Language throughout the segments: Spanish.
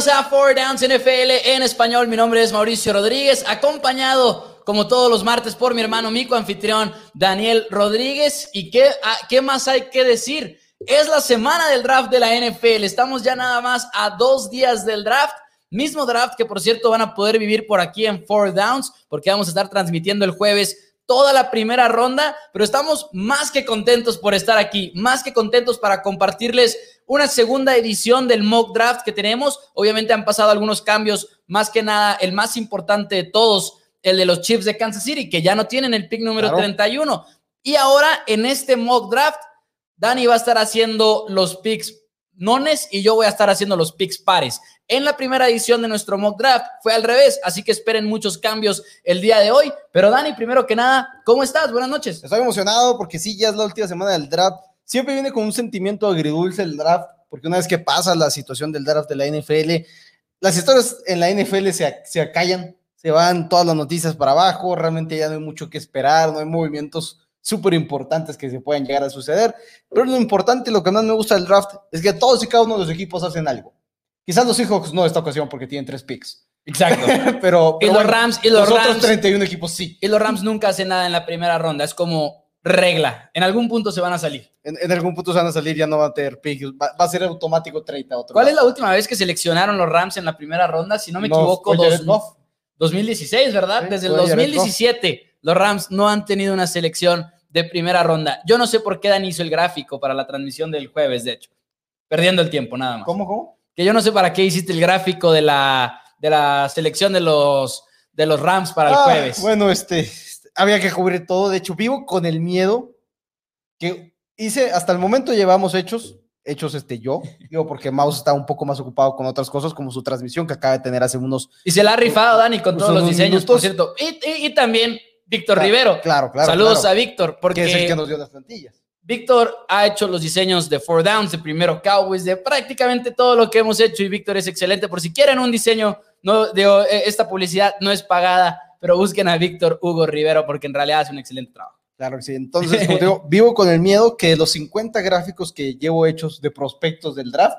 Bienvenidos a Four Downs NFL en español. Mi nombre es Mauricio Rodríguez, acompañado como todos los martes por mi hermano Mico, anfitrión Daniel Rodríguez. ¿Y qué, ah, qué más hay que decir? Es la semana del draft de la NFL. Estamos ya nada más a dos días del draft. Mismo draft que, por cierto, van a poder vivir por aquí en Four Downs, porque vamos a estar transmitiendo el jueves toda la primera ronda, pero estamos más que contentos por estar aquí, más que contentos para compartirles una segunda edición del mock draft que tenemos. Obviamente han pasado algunos cambios, más que nada el más importante de todos, el de los Chiefs de Kansas City, que ya no tienen el pick número 31. Y ahora en este mock draft, Dani va a estar haciendo los picks nones y yo voy a estar haciendo los picks pares. En la primera edición de nuestro mock draft fue al revés, así que esperen muchos cambios el día de hoy. Pero Dani, primero que nada, ¿cómo estás? Buenas noches. Estoy emocionado porque sí, ya es la última semana del draft. Siempre viene con un sentimiento agridulce el draft, porque una vez que pasa la situación del draft de la NFL, las historias en la NFL se, se acallan, se van todas las noticias para abajo, realmente ya no hay mucho que esperar, no hay movimientos súper importantes que se puedan llegar a suceder. Pero lo importante, lo que más me gusta del draft, es que todos y cada uno de los equipos hacen algo. Quizás los Seahawks no esta ocasión porque tienen tres picks. Exacto. pero, y los Rams y los, otros 31 equipos sí. Y los Rams nunca hacen nada en la primera ronda. Es como regla. En algún punto se van a salir. En, algún punto se van a salir, ya no van a tener picks. Va, a ser automático 30. Otro ¿Cuál es la última vez que seleccionaron los Rams en la primera ronda? Si no me equivoco, dos, 2016, ¿verdad? Desde el 2017, los Rams no han tenido una selección de primera ronda. Yo no sé por qué Dan hizo el gráfico para la transmisión del jueves, de hecho. Perdiendo el tiempo, nada más. ¿Cómo, cómo? que yo no sé para qué hiciste el gráfico de la, de la selección de los, de los Rams para el ah, jueves. Bueno, este, había que cubrir todo. De hecho, vivo con el miedo que hice, hasta el momento llevamos hechos, hechos este yo, digo porque Mouse está un poco más ocupado con otras cosas, como su transmisión que acaba de tener hace unos... Y se la ha rifado, Dani, con todos los diseños, por cierto. Y, también Víctor Rivero. Claro, claro. Saludos a Víctor, porque... es el que nos dio las plantillas. Víctor ha hecho los diseños de Four Downs, de primero Cowboys, de prácticamente todo lo que hemos hecho y Víctor es excelente. Por si quieren un diseño, no, de, eh, esta publicidad no es pagada, pero busquen a Víctor Hugo Rivero porque en realidad hace un excelente trabajo. Claro que sí. Entonces, como digo, vivo con el miedo que los 50 gráficos que llevo hechos de prospectos del draft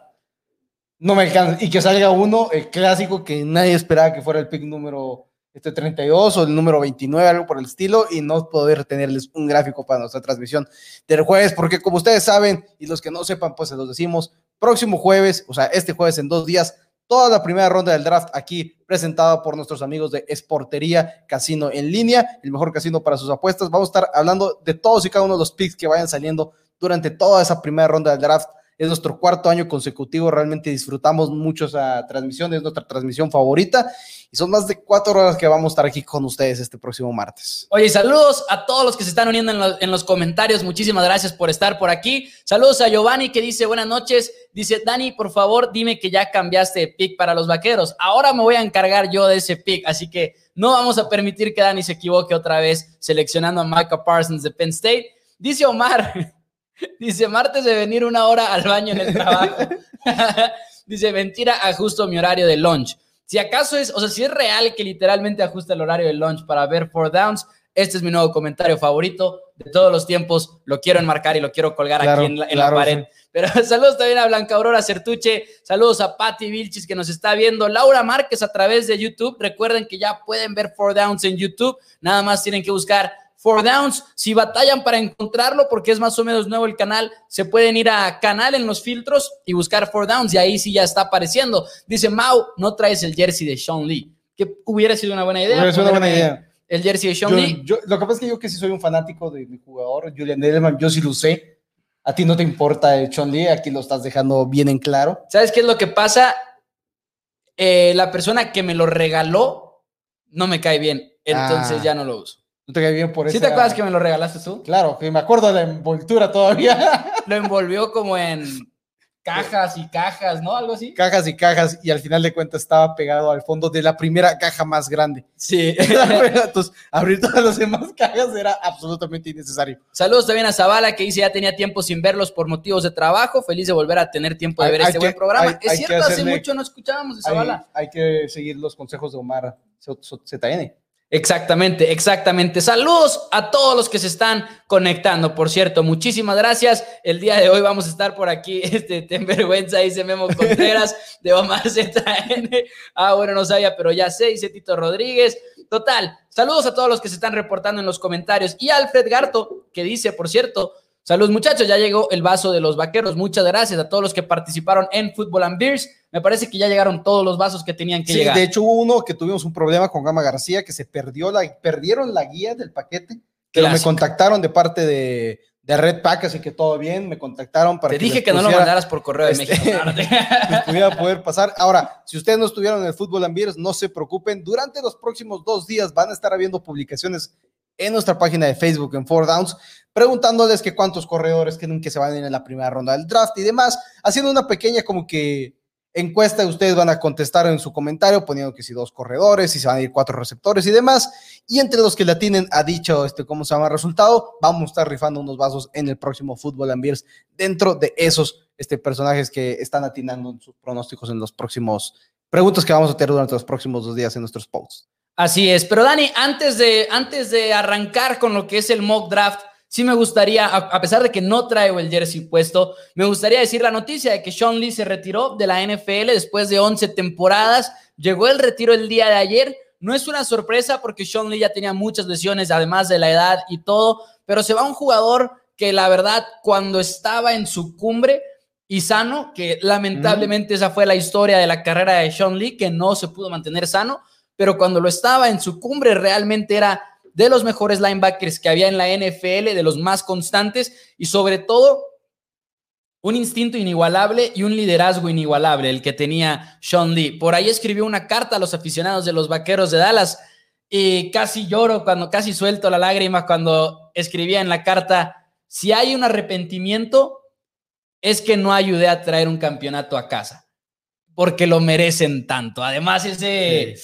no me alcanzan y que salga uno, el clásico que nadie esperaba que fuera el pick número este 32 o el número 29, algo por el estilo, y no poder tenerles un gráfico para nuestra transmisión del jueves, porque como ustedes saben, y los que no sepan, pues se los decimos, próximo jueves, o sea, este jueves en dos días, toda la primera ronda del draft aquí presentada por nuestros amigos de Esportería Casino en línea, el mejor casino para sus apuestas. Vamos a estar hablando de todos y cada uno de los picks que vayan saliendo durante toda esa primera ronda del draft es nuestro cuarto año consecutivo, realmente disfrutamos mucho esa transmisión, es nuestra transmisión favorita y son más de cuatro horas que vamos a estar aquí con ustedes este próximo martes. Oye, saludos a todos los que se están uniendo en, los comentarios, muchísimas gracias por estar por aquí. Saludos a Giovanni que dice buenas noches, dice Dani, por favor dime que ya cambiaste de pick para los vaqueros, ahora me voy a encargar yo de ese pick, así que no vamos a permitir que Dani se equivoque otra vez seleccionando a Micah Parsons de Penn State. Dice Omar, Dice, martes de venir una hora al baño en el trabajo. Dice, mentira, ajusto mi horario de lunch. Si acaso es, o sea, si es real que literalmente ajusta el horario de lunch para ver Four Downs, este es mi nuevo comentario favorito de todos los tiempos. Lo quiero enmarcar y lo quiero colgar aquí en la, pared. Pero saludos también a Blanca Aurora Certuche, saludos a Patti Vilchis que nos está viendo, Laura Márquez a través de YouTube. Recuerden que ya pueden ver Four Downs en YouTube. Nada más tienen que buscar Four Downs. Si batallan para encontrarlo, porque es más o menos nuevo el canal, se pueden ir a canal en los filtros y buscar Four Downs y ahí sí ya está apareciendo. Dice Mau, no traes el jersey de Sean Lee, que hubiera sido una buena idea. Hubiera sido una buena idea. El jersey de Sean Lee. lo que pasa es que yo que sí soy un fanático de mi jugador, Julian Edelman, yo sí lo sé. A ti no te importa el Sean Lee, aquí lo estás dejando bien en claro. ¿Sabes qué es lo que pasa? Eh, la persona que me lo regaló no me cae bien, entonces ah. ya no lo uso. ¿No te bien por eso? ¿Sí te acuerdas que me lo regalaste tú? Claro, que me acuerdo de la envoltura todavía. Lo envolvió como en cajas y cajas, ¿no? Algo así. Cajas y cajas, y al final de cuentas estaba pegado al fondo de la primera caja más grande. Sí. Entonces, abrir todas las demás cajas era absolutamente innecesario. Saludos también a Zavala, que dice ya tenía tiempo sin verlos por motivos de trabajo. Feliz de volver a tener tiempo de ver este buen programa. es cierto, hace mucho no escuchábamos de Zavala. Hay, que seguir los consejos de Omar ZN. Exactamente, exactamente. Saludos a todos los que se están conectando. Por cierto, muchísimas gracias. El día de hoy vamos a estar por aquí. Este, ten vergüenza, dice Memo Contreras de Omar ZN. Ah, bueno, no sabía, pero ya sé, dice Tito Rodríguez. Total, saludos a todos los que se están reportando en los comentarios. Y Alfred Garto, que dice, por cierto, Saludos muchachos, ya llegó el vaso de los vaqueros. Muchas gracias a todos los que participaron en Football and Beers. Me parece que ya llegaron todos los vasos que tenían que Sí, llegar. de hecho hubo uno que tuvimos un problema con Gama García, que se perdió la, perdieron la guía del paquete, pero me contactaron de parte de, de Red Pack, así que todo bien, me contactaron para Te que dije que no lo mandaras por correo de este, México. Les pudiera poder pasar. Ahora, si ustedes no estuvieron en el Fútbol and Beers, no se preocupen. Durante los próximos dos días van a estar habiendo publicaciones en nuestra página de Facebook, en Four Downs, preguntándoles que cuántos corredores creen que se van a ir en la primera ronda del draft y demás, haciendo una pequeña como que encuesta. Ustedes van a contestar en su comentario, poniendo que si dos corredores, si se van a ir cuatro receptores y demás. Y entre los que la tienen a dicho, este, ¿cómo se llama? Resultado, vamos a estar rifando unos vasos en el próximo Fútbol and Beers dentro de esos este, personajes que están atinando sus pronósticos en los próximos preguntas que vamos a tener durante los próximos dos días en nuestros posts. Así es, pero Dani, antes de, antes de arrancar con lo que es el mock draft, sí me gustaría, a, a pesar de que no traigo el jersey puesto, me gustaría decir la noticia de que Sean Lee se retiró de la NFL después de 11 temporadas. Llegó el retiro el día de ayer. No es una sorpresa porque Sean Lee ya tenía muchas lesiones, además de la edad y todo, pero se va un jugador que la verdad, cuando estaba en su cumbre y sano, que lamentablemente esa fue la historia de la carrera de Sean Lee, que no se pudo mantener sano, pero cuando lo estaba en su cumbre realmente era de los mejores linebackers que había en la NFL, de los más constantes y sobre todo un instinto inigualable y un liderazgo inigualable el que tenía Sean Lee. Por ahí escribió una carta a los aficionados de los Vaqueros de Dallas y casi lloro cuando casi suelto la lágrima cuando escribía en la carta, si hay un arrepentimiento es que no ayudé a traer un campeonato a casa, porque lo merecen tanto. Además, ese,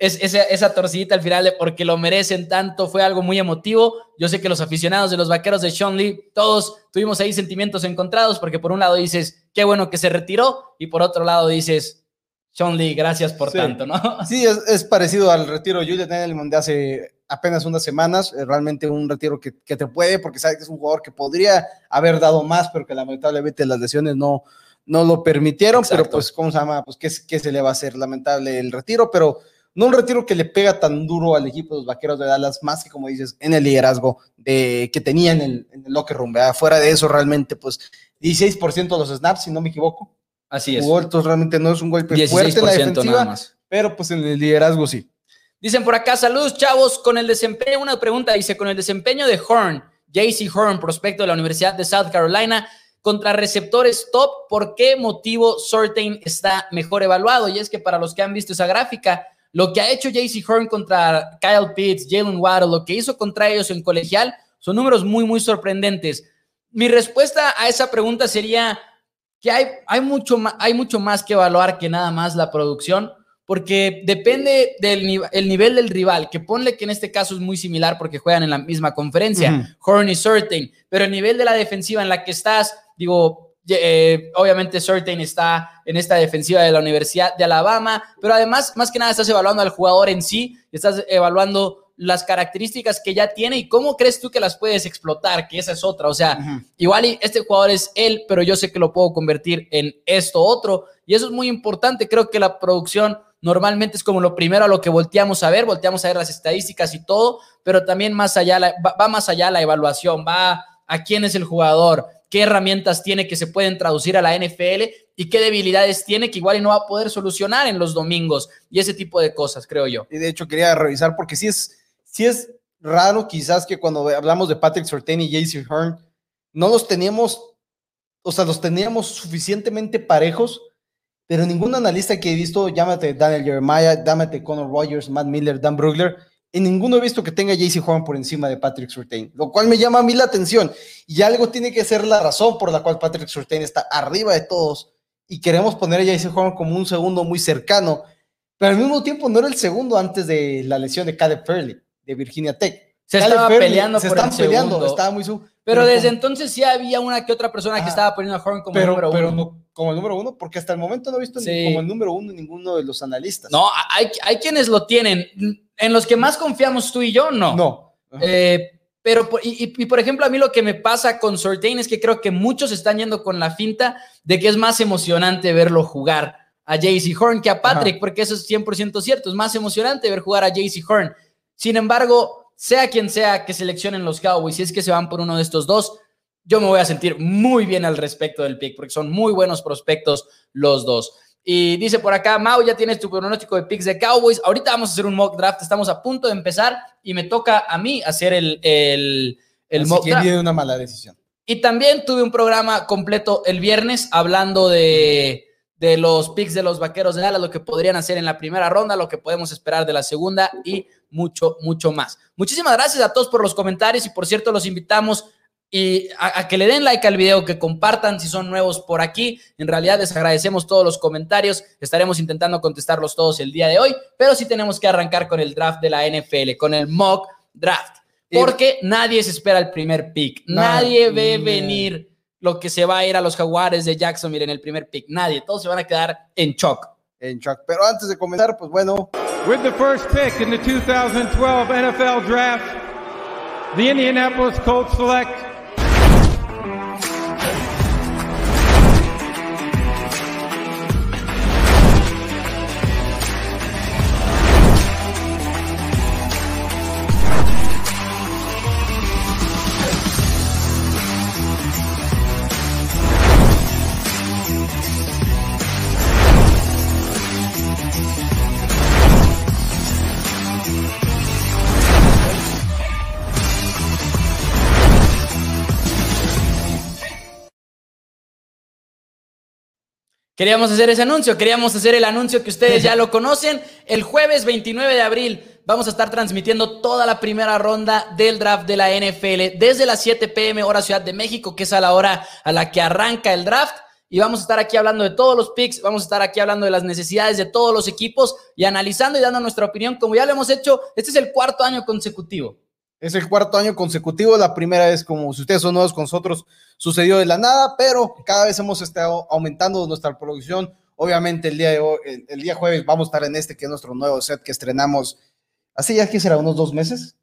es, esa, esa torcidita al final de porque lo merecen tanto fue algo muy emotivo. Yo sé que los aficionados de los vaqueros de Sean Lee, todos tuvimos ahí sentimientos encontrados, porque por un lado dices, qué bueno que se retiró, y por otro lado dices, Sean Lee, gracias por Sí. tanto, ¿no? Sí, es, es parecido al retiro de Julian Edelman de hace apenas unas semanas, eh, realmente un retiro que, que te puede, porque sabes que es un jugador que podría haber dado más, pero que lamentablemente las lesiones no, no lo permitieron, pero pues, ¿cómo se llama? Pues, ¿qué, ¿qué se le va a hacer? Lamentable el retiro, pero no un retiro que le pega tan duro al equipo de los Vaqueros de Dallas, más que como dices, en el liderazgo de, que tenía en el, en el locker room, ¿verdad? Fuera de eso, realmente, pues, 16% de los snaps, si no me equivoco, Así es. jugó, entonces realmente no es un golpe fuerte en la 16% defensiva, nada más. pero pues en el liderazgo sí. Dicen por acá, saludos chavos, con el desempeño, una pregunta, dice, con el desempeño de Horn, JC Horn, prospecto de la Universidad de South Carolina, contra receptores top, ¿por qué motivo Sortain está mejor evaluado? Y es que para los que han visto esa gráfica, lo que ha hecho JC Horn contra Kyle Pitts, Jalen Waddle, lo que hizo contra ellos en colegial, son números muy, muy sorprendentes. Mi respuesta a esa pregunta sería que hay, hay, mucho, más, hay mucho más que evaluar que nada más la producción porque depende del ni el nivel del rival, que ponle que en este caso es muy similar porque juegan en la misma conferencia, uh -huh. Horn y Certain, pero el nivel de la defensiva en la que estás, digo, eh, obviamente Certain está en esta defensiva de la Universidad de Alabama, pero además, más que nada, estás evaluando al jugador en sí, estás evaluando las características que ya tiene y cómo crees tú que las puedes explotar, que esa es otra, o sea, uh -huh. igual este jugador es él, pero yo sé que lo puedo convertir en esto otro, y eso es muy importante, creo que la producción normalmente es como lo primero a lo que volteamos a ver, volteamos a ver las estadísticas y todo, pero también más allá, la, va, va, más allá la evaluación, va a quién es el jugador, qué herramientas tiene que se pueden traducir a la NFL y qué debilidades tiene que igual no va a poder solucionar en los domingos y ese tipo de cosas, creo yo. Y de hecho quería revisar porque sí es, sí es raro quizás que cuando hablamos de Patrick Sortain y JC Hearn, no los teníamos, o sea, los teníamos suficientemente parejos pero ningún analista que he visto, llámate Daniel Jeremiah, llámate Conor Rogers, Matt Miller, Dan Brugler, en ninguno he visto que tenga JC Horn por encima de Patrick Surtain, lo cual me llama a mí la atención. Y algo tiene que ser la razón por la cual Patrick Surtain está arriba de todos y queremos poner a JC Horn como un segundo muy cercano, pero al mismo tiempo no era el segundo antes de la lesión de Caleb Fairley de Virginia Tech. Se Caleb estaba Fairley, peleando se por el peleando, segundo. estaba muy su Pero, desde como- entonces sí había una que otra persona que estaba poniendo a Horn como pero, número pero uno. no como el número uno, porque hasta el momento no he visto ni como el número uno ninguno de los analistas. No, hay, hay quienes lo tienen. En los que más confiamos tú y yo, no. No. Eh, pero, y, por ejemplo, a mí lo que me pasa con Sortain es que creo que muchos están yendo con la finta de que es más emocionante verlo jugar a JC Horn que a Patrick, Ajá. porque eso es 100% cierto. Es más emocionante ver jugar a JC Horn. Sin embargo, sea quien sea que seleccionen los Cowboys, si es que se van por uno de estos dos, yo me voy a sentir muy bien al respecto del pick, porque son muy buenos prospectos los dos. Y dice por acá, Mau, ya tienes tu pronóstico de picks de Cowboys. Ahorita vamos a hacer un mock draft. Estamos a punto de empezar y me toca a mí hacer el, el, el Así mock que draft. viene una mala decisión. Y también tuve un programa completo el viernes hablando de, de los picks de los vaqueros de Dallas, lo que podrían hacer en la primera ronda, lo que podemos esperar de la segunda y mucho, mucho más. Muchísimas gracias a todos por los comentarios y por cierto los invitamos y a, a, que le den like al video, que compartan si son nuevos por aquí. En realidad les agradecemos todos los comentarios. Estaremos intentando contestarlos todos el día de hoy, pero sí tenemos que arrancar con el draft de la NFL, con el mock draft. Porque nadie se espera el primer pick. Nadie, nadie ve venir lo que se va a ir a los jaguares de Jacksonville en el primer pick. Nadie. Todos se van a quedar en shock. En shock. Pero antes de comenzar, pues bueno. With the first pick in the 2012 NFL Draft, the Indianapolis Colts select Queríamos hacer ese anuncio, queríamos hacer el anuncio que ustedes ya lo conocen. El jueves 29 de abril vamos a estar transmitiendo toda la primera ronda del draft de la NFL desde las 7 pm hora Ciudad de México, que es a la hora a la que arranca el draft. Y vamos a estar aquí hablando de todos los picks, vamos a estar aquí hablando de las necesidades de todos los equipos y analizando y dando nuestra opinión, como ya lo hemos hecho. Este es el cuarto año consecutivo. Es el cuarto año consecutivo. La primera vez, como si ustedes son nuevos con nosotros, sucedió de la nada, pero cada vez hemos estado aumentando nuestra producción. Obviamente, el día, de hoy, el, el día jueves vamos a estar en este, que es nuestro nuevo set que estrenamos. Así ya que será unos dos meses.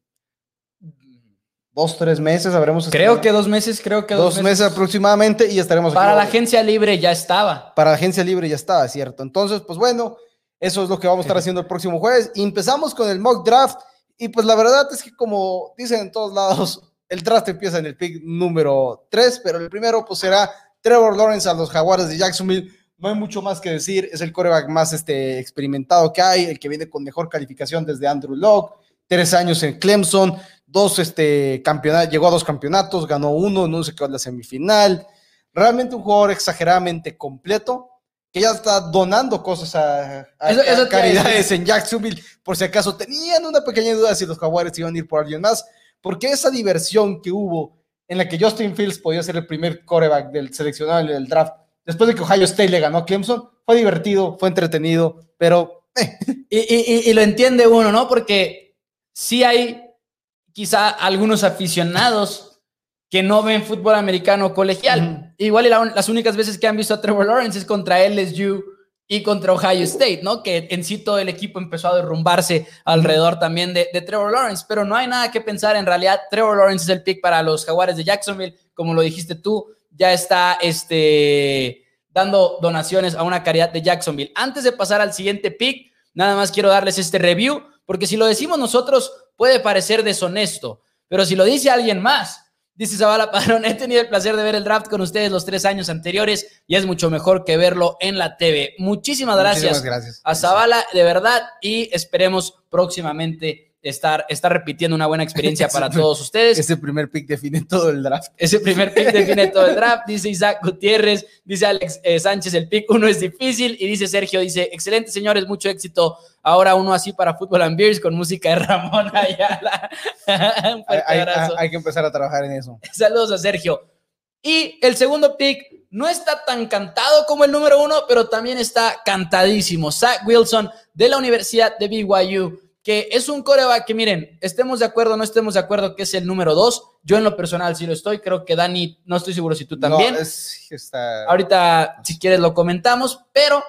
Dos, tres meses, habremos. Creo estrenado. que dos meses, creo que dos, dos meses. meses. aproximadamente y estaremos. Para aquí, la agencia libre ya estaba. Para la agencia libre ya estaba, cierto. Entonces, pues bueno, eso es lo que vamos a estar haciendo el próximo jueves. Y empezamos con el mock draft. Y pues la verdad es que como dicen en todos lados, el draft empieza en el pick número 3, pero el primero pues será Trevor Lawrence a los Jaguares de Jacksonville. No hay mucho más que decir, es el coreback más este, experimentado que hay, el que viene con mejor calificación desde Andrew Locke, tres años en Clemson, dos este, campeonatos, llegó a dos campeonatos, ganó uno, no sé qué la semifinal. Realmente un jugador exageradamente completo, que ya está donando cosas a, a, eso, eso a caridades en Jacksonville, por si acaso tenían una pequeña duda si los Jaguares iban a ir por alguien más, porque esa diversión que hubo en la que Justin Fields podía ser el primer coreback del seleccionado del draft, después de que Ohio State le ganó a Clemson, fue divertido, fue entretenido, pero... Eh. Y, y, y, lo entiende uno, ¿no? Porque sí hay quizá algunos aficionados que no ven fútbol americano colegial. Uh -huh. Igual la, las únicas veces que han visto a Trevor Lawrence es contra LSU y contra Ohio State, ¿no? Que en sí todo el equipo empezó a derrumbarse alrededor también de, de, Trevor Lawrence, pero no hay nada que pensar. En realidad, Trevor Lawrence es el pick para los Jaguares de Jacksonville, como lo dijiste tú, ya está este, dando donaciones a una caridad de Jacksonville. Antes de pasar al siguiente pick, nada más quiero darles este review, porque si lo decimos nosotros puede parecer deshonesto, pero si lo dice alguien más, Dice Zavala Padrón, he tenido el placer de ver el draft con ustedes los tres años anteriores y es mucho mejor que verlo en la TV. Muchísimas gracias, Muchísimas gracias. a Zavala, de verdad, y esperemos próximamente estar, estar repitiendo una buena experiencia para todos ustedes. Ese primer pick define todo el draft. Ese primer pick define todo el draft, dice Isaac Gutiérrez, dice Alex eh, Sánchez, el pick uno es difícil, y dice Sergio, dice, excelente señores, mucho éxito. Ahora uno así para Fútbol and Beers con música de Ramón Ayala. hay, hay, hay, que empezar a trabajar en eso. Saludos a Sergio. Y el segundo pick no está tan cantado como el número uno, pero también está cantadísimo. Zach Wilson de la Universidad de BYU, que es un coreback que, miren, estemos de acuerdo o no estemos de acuerdo que es el número dos. Yo en lo personal sí lo estoy. Creo que Dani, no estoy seguro si tú también. No, es, está... Ahorita, si quieres, lo comentamos. Pero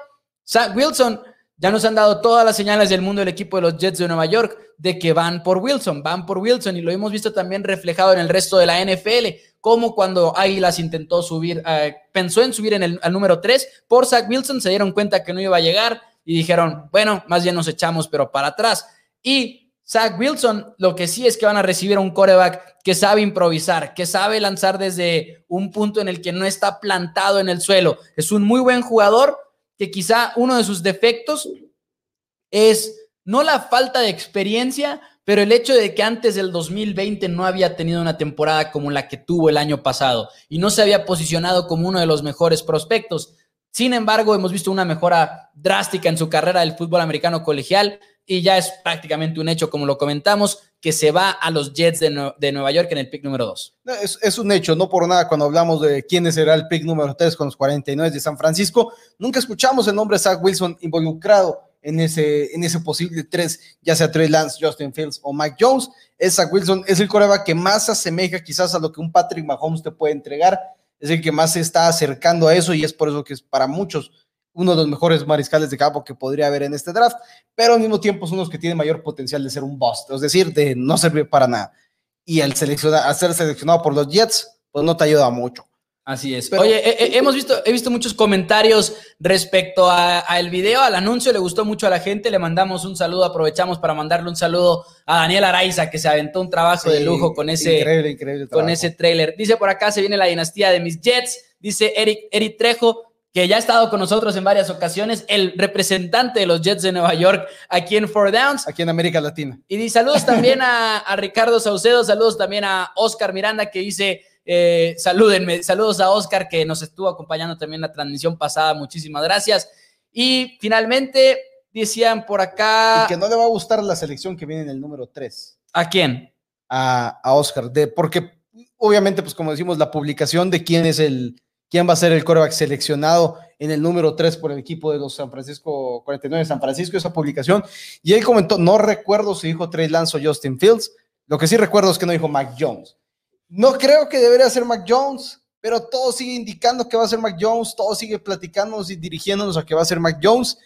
Zach Wilson ya nos han dado todas las señales del mundo del equipo de los Jets de Nueva York de que van por Wilson, van por Wilson y lo hemos visto también reflejado en el resto de la NFL, como cuando Águilas intentó subir, eh, pensó en subir en el al número 3 por Zach Wilson, se dieron cuenta que no iba a llegar y dijeron, bueno, más bien nos echamos, pero para atrás. Y Zach Wilson, lo que sí es que van a recibir un coreback que sabe improvisar, que sabe lanzar desde un punto en el que no está plantado en el suelo. Es un muy buen jugador que quizá uno de sus defectos es no la falta de experiencia, pero el hecho de que antes del 2020 no había tenido una temporada como la que tuvo el año pasado y no se había posicionado como uno de los mejores prospectos. Sin embargo, hemos visto una mejora drástica en su carrera del fútbol americano colegial y ya es prácticamente un hecho, como lo comentamos, que se va a los Jets de, de Nueva York en el pick número 2. No, Es, es un hecho, no por nada cuando hablamos de quién será el pick número 3 con los 49 de San Francisco, nunca escuchamos el nombre de Zach Wilson involucrado en ese, en ese posible 3, ya sea Trey Lance, Justin Fields o Mike Jones. Es Zach Wilson, es el coreback que más se asemeja quizás a lo que un Patrick Mahomes te puede entregar, es el que más se está acercando a eso y es por eso que es para muchos uno de los mejores mariscales de campo que podría haber en este draft, pero al mismo tiempo son los que tienen mayor potencial de ser un bust, es decir, de no servir para nada. Y al, seleccionar, al ser seleccionado por los Jets, pues no te ayuda mucho. Así es. Pero- Oye, eh, eh, hemos visto, he visto muchos comentarios respecto a- al video, al anuncio, le gustó mucho a la gente, le mandamos un saludo, aprovechamos para mandarle un saludo a Daniel Araiza, que se aventó un trabajo de lujo con ese, Increíble, increíble. con ese trailer. Dice por acá, se viene la dinastía de mis Jets, dice Eric, Eric Trejo, que ya ha estado con nosotros en varias ocasiones, el representante de los Jets de Nueva York aquí en Four Downs. Aquí en América Latina. Y di- saludos también a, a Ricardo Saucedo, saludos también a Oscar Miranda que dice, eh, salúdenme, saludos a Oscar que nos estuvo acompañando también en la transmisión pasada, muchísimas gracias. Y finalmente decían por acá, Y que no le va a gustar la selección que viene en el número 3 ¿a quién? a, a Oscar, de, porque obviamente, pues como decimos, la publicación de quién es el, quién va a ser el coreback seleccionado en el número 3 por el equipo de los San Francisco 49 de San Francisco, esa publicación. Y él comentó, no recuerdo si dijo Trey Lance o Justin Fields, lo que sí recuerdo es que no dijo Mac Jones. No creo que debería ser Mac Jones, pero todo sigue indicando que va a ser Mac Jones, todo sigue platicándonos y dirigiéndonos a que va a ser Mac Jones.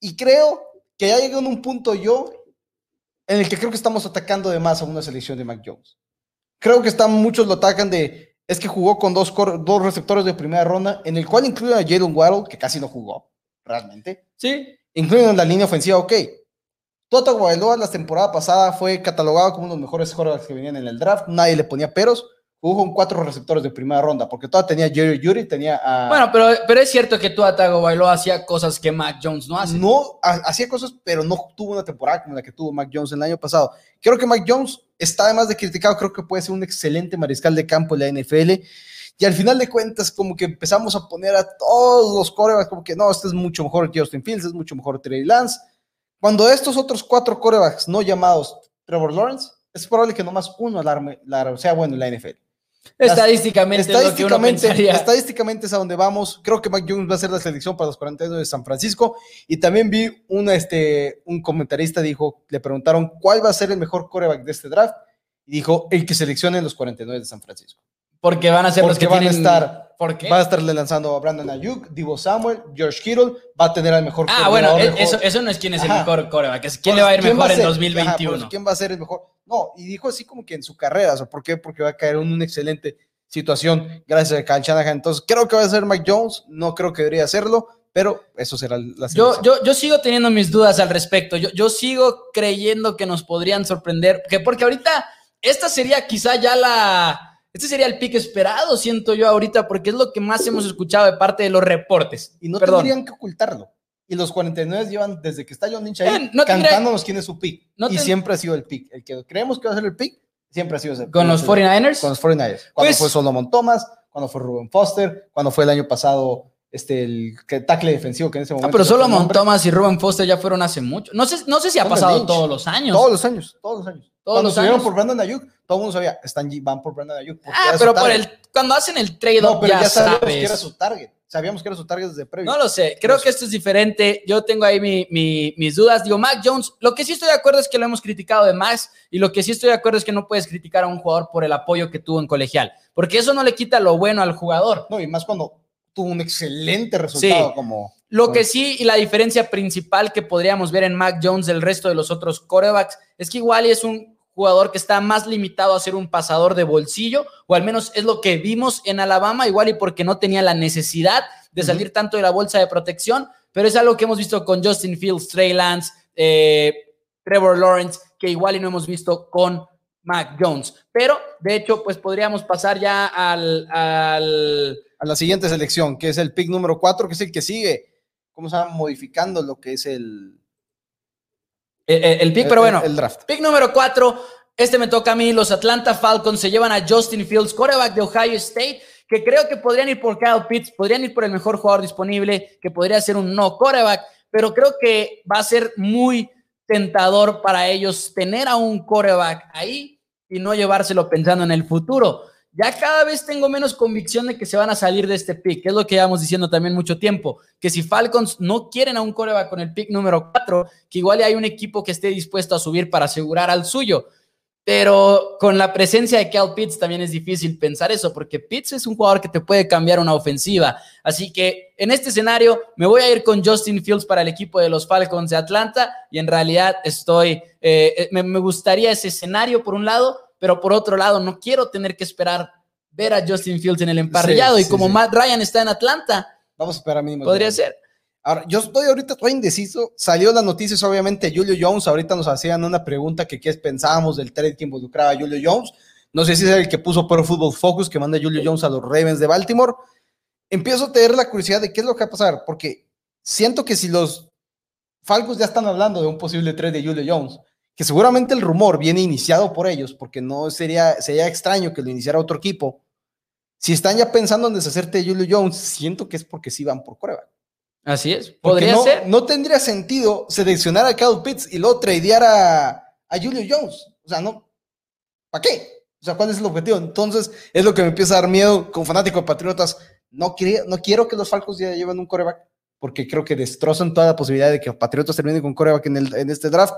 Y creo que ya llegó en un punto yo en el que creo que estamos atacando de más a una selección de Mac Jones. Creo que están, muchos lo atacan de, es que jugó con dos, dos receptores de primera ronda, en el cual incluye a Jalen Waddle, que casi no jugó, realmente. Sí, Incluyen en la línea ofensiva, ok. Tota Guailoa la temporada pasada fue catalogado como uno de los mejores quarterbacks que venían en el draft, nadie le ponía peros, jugó con cuatro receptores de primera ronda, porque toda tenía Jerry Judy, tenía a... bueno, pero, pero es cierto que tú Atago Bailó hacía cosas que Mac Jones no hace. no ha- hacía cosas, pero no tuvo una temporada como la que tuvo Mac Jones el año pasado. Creo que Mac Jones está además de criticado, creo que puede ser un excelente mariscal de campo en la NFL. Y al final de cuentas, como que empezamos a poner a todos los corebacks, como que no, este es mucho mejor Justin Fields, es mucho mejor Trey Lance. Cuando estos otros cuatro corebacks no llamados Trevor Lawrence, es probable que nomás uno alarme, la- sea bueno en la NFL. Estadísticamente, es lo que uno Estadísticamente, pensaría. estadísticamente es a donde vamos. Creo que Mac Jones va a ser la selección para los 49 de San Francisco. Y también vi una, este, un comentarista dijo, le preguntaron cuál va a ser el mejor coreback de este draft. Y dijo, el que seleccione los 49 de San Francisco. Porque van a ser los que van a tienen... estar, ¿Por qué? va a estarle lanzando a Brandon Ayuk, Divo Samuel, George Kittle, va a tener al mejor Ah, bueno, de eso, eso no es quién es el mejor coreback. es ¿Quién le va a ir mejor en ser? Ajá, 2021? pues, ¿Quién va a ser el mejor? No, y dijo así como que en su carrera, o sea, ¿por qué? Porque va a caer en una excelente situación gracias a Kyle Shanahan. Entonces, creo que va a ser Mike Jones, no creo que debería hacerlo, pero eso será la Yo, yo, yo sigo teniendo mis dudas al respecto. Yo, yo sigo creyendo que nos podrían sorprender. Que porque ahorita, esta sería quizá ya la. Este sería el pick esperado, siento yo ahorita, porque es lo que más hemos escuchado de parte de los reportes. y no Perdón. tendrían que ocultarlo. Y los 49 llevan desde que está John Lynch ahí no cantándonos quién es su pick. no y ten- siempre ha sido el pick. El que creemos que va a ser el pick, siempre ha sido ese. Con los ese- 49ers. Con los 49ers. Cuando Pues- fue Solomon Thomas, cuando fue Ruben Foster, cuando fue el año pasado este, el tackle defensivo que en ese momento. Ah, pero Solomon. Thomas y Ruben Foster ya fueron hace mucho. No sé, no sé si ha pasado Lynch. todos los años. Todos los años, todos los años. Todos Cuando los subieron años. por Brandon Ayuk, todo el mundo sabía, están van por Brandon Ayuk. ah, pero por el, cuando hacen el trade No, pero ya, ya, sabes. que era su target. Sabíamos que era su target desde previo. No lo sé, creo No que esto es diferente. Yo tengo ahí mi- mi- mis dudas. Digo, Mac Jones, lo que sí estoy de acuerdo es que lo hemos criticado de más y lo que sí estoy de acuerdo es que no puedes criticar a un jugador por el apoyo que tuvo en colegial, porque eso no le quita lo bueno al jugador. No, y más cuando tuvo un excelente resultado Sí. como. Lo que sí, y la diferencia principal que podríamos ver en Mac Jones del resto de los otros corebacks, es que igual es un jugador que está más limitado a ser un pasador de bolsillo, o al menos es lo que vimos en Alabama, igual y porque no tenía la necesidad de salir tanto de la bolsa de protección, pero es algo que hemos visto con Justin Fields, Trey Lance, eh, Trevor Lawrence, que igual y no hemos visto con Mac Jones. Pero, de hecho, pues podríamos pasar ya al, al... A la siguiente selección, que es el pick número 4, que es el que sigue, ¿cómo se llama? Modificando lo que es el... El, el pick, pero bueno. El draft. Pick número 4, este me toca a mí. Los Atlanta Falcons se llevan a Justin Fields, quarterback de Ohio State, que creo que podrían ir por Kyle Pitts, podrían ir por el mejor jugador disponible, que podría ser un no quarterback, pero creo que va a ser muy tentador para ellos tener a un quarterback ahí y no llevárselo pensando en el futuro. Ya cada vez tengo menos convicción de que se van a salir de este pick, que es lo que llevamos diciendo también mucho tiempo, que si Falcons no quieren a un coreback con el pick número 4, que igual hay un equipo que esté dispuesto a subir para asegurar al suyo. Pero con la presencia de Cal Pitts también es difícil pensar eso, porque Pitts es un jugador que te puede cambiar una ofensiva. Así que en este escenario me voy a ir con Justin Fields para el equipo de los Falcons de Atlanta y en realidad estoy, eh, me, me gustaría ese escenario por un lado, pero por otro lado no quiero tener que esperar ver a Justin Fields en el emparrillado Sí, y sí, como sí. Matt Ryan está en Atlanta, Vamos a esperar a mí. podría ser. Ahora, yo estoy ahorita, estoy indeciso. Salió las noticias, obviamente, Julio Jones. Ahorita nos hacían una pregunta que qué pensábamos del trade que involucraba a Julio Jones. No sé si es el que puso Pro Football Focus, que manda a Julio Jones a los Ravens de Baltimore. Empiezo a tener la curiosidad de qué es lo que va a pasar, porque siento que si los Falcons ya están hablando de un posible trade de Julio Jones, que seguramente el rumor viene iniciado por ellos, porque no sería, sería extraño que lo iniciara otro equipo. Si están ya pensando en deshacerte de Julio Jones, siento que es porque sí van por prueba. Así es, podría no, ser. no tendría sentido seleccionar a Kyle Pitts y luego tradear a, a Julio Jones. O sea, no. ¿Para qué? O sea, ¿cuál es el objetivo? Entonces, es lo que me empieza a dar miedo como fanático de Patriotas. No, quiere- no quiero que los Falcons ya lleven un coreback, porque creo que destrozan toda la posibilidad de que Patriotas terminen con coreback en, el- este draft.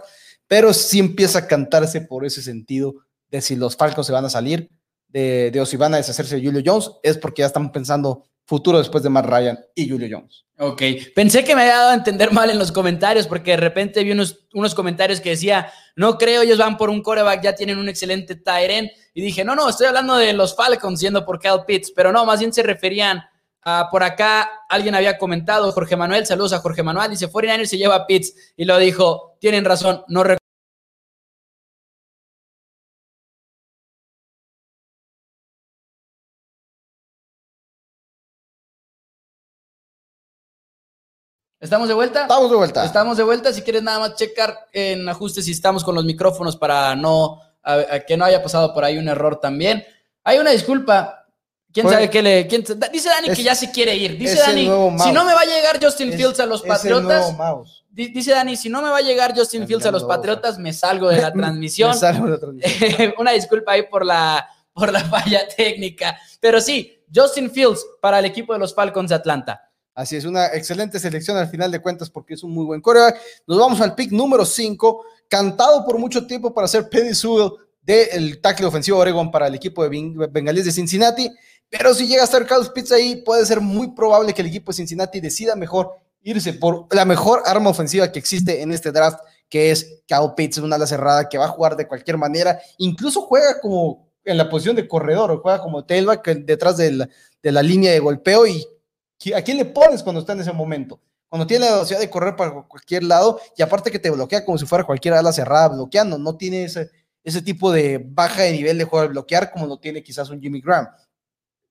Pero sí empieza a cantarse por ese sentido de si los Falcons se van a salir, de, o si van a deshacerse de Julio Jones, es porque ya están pensando futuro después de Matt Ryan y Julio Jones. Ok, pensé que me había dado a entender mal en los comentarios porque de repente vi unos, unos comentarios que decía, no creo, ellos van por un coreback, ya tienen un excelente Tyren y dije, no, no, estoy hablando de los Falcons yendo por Kyle Pitts, pero no, más bien se referían a, por acá, alguien había comentado, Jorge Manuel, saludos a Jorge Manuel, dice, 49ers se lleva a Pitts y lo dijo, tienen razón, no recuerdo. ¿Estamos de vuelta? Estamos de vuelta. Estamos de vuelta. Si quieres nada más checar en ajustes si estamos con los micrófonos para no a- a que no haya pasado por ahí un error también. Hay una disculpa. ¿Quién Fue- sabe qué le.? quién- dice Dani Es- que ya se quiere ir. Dice Dani, si no me va a llegar Justin Es- Fields a los Patriotas. Dice Dani, si no me va a llegar Justin Fields a los. Patriotas, me salgo de la transmisión. Me sale una transmisión. una disculpa ahí por la, por la falla técnica. Pero sí, Justin Fields para el equipo de los Falcons de Atlanta. Así es, una excelente selección al final de cuentas porque es un muy buen coreback. Nos vamos al pick número 5, cantado por mucho tiempo para ser Penny Sewell del tackle ofensivo Oregon para el equipo de Ben- Bengalíes de Cincinnati. Pero si llega a estar Carlos Pitts ahí, puede ser muy probable que el equipo de Cincinnati decida mejor irse por la mejor arma ofensiva que existe en este draft, que es Kyle Pitts, una ala cerrada que va a jugar de cualquier manera. Incluso juega como en la posición de corredor, o juega como tailback detrás de la, línea de golpeo y ¿Qui- ¿A quién le pones cuando está en ese momento? Cuando tiene la velocidad de correr para cualquier lado y aparte que te bloquea como si fuera cualquier ala cerrada bloqueando, no tiene ese, ese tipo de baja de nivel de juego al bloquear como lo tiene quizás un Jimmy Graham.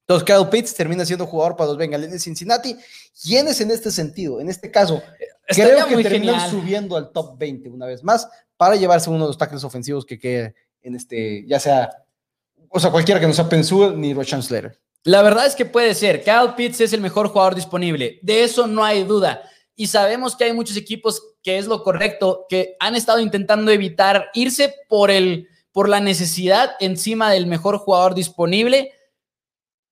Entonces Kyle Pitts termina siendo jugador para los Bengalíes de Cincinnati. ¿Quién es en este sentido? En este caso, Estaría creo que terminan genial. subiendo al top 20 una vez más para llevarse uno de los tackles ofensivos que quede en este, ya sea, o sea, cualquiera que no sea Pensu ni Roshan Slater. La verdad es que puede ser. Kyle Pitts es el mejor jugador disponible. De eso no hay duda. Y sabemos que hay muchos equipos que es lo correcto, que han estado intentando evitar irse por, el, por la necesidad encima del mejor jugador disponible.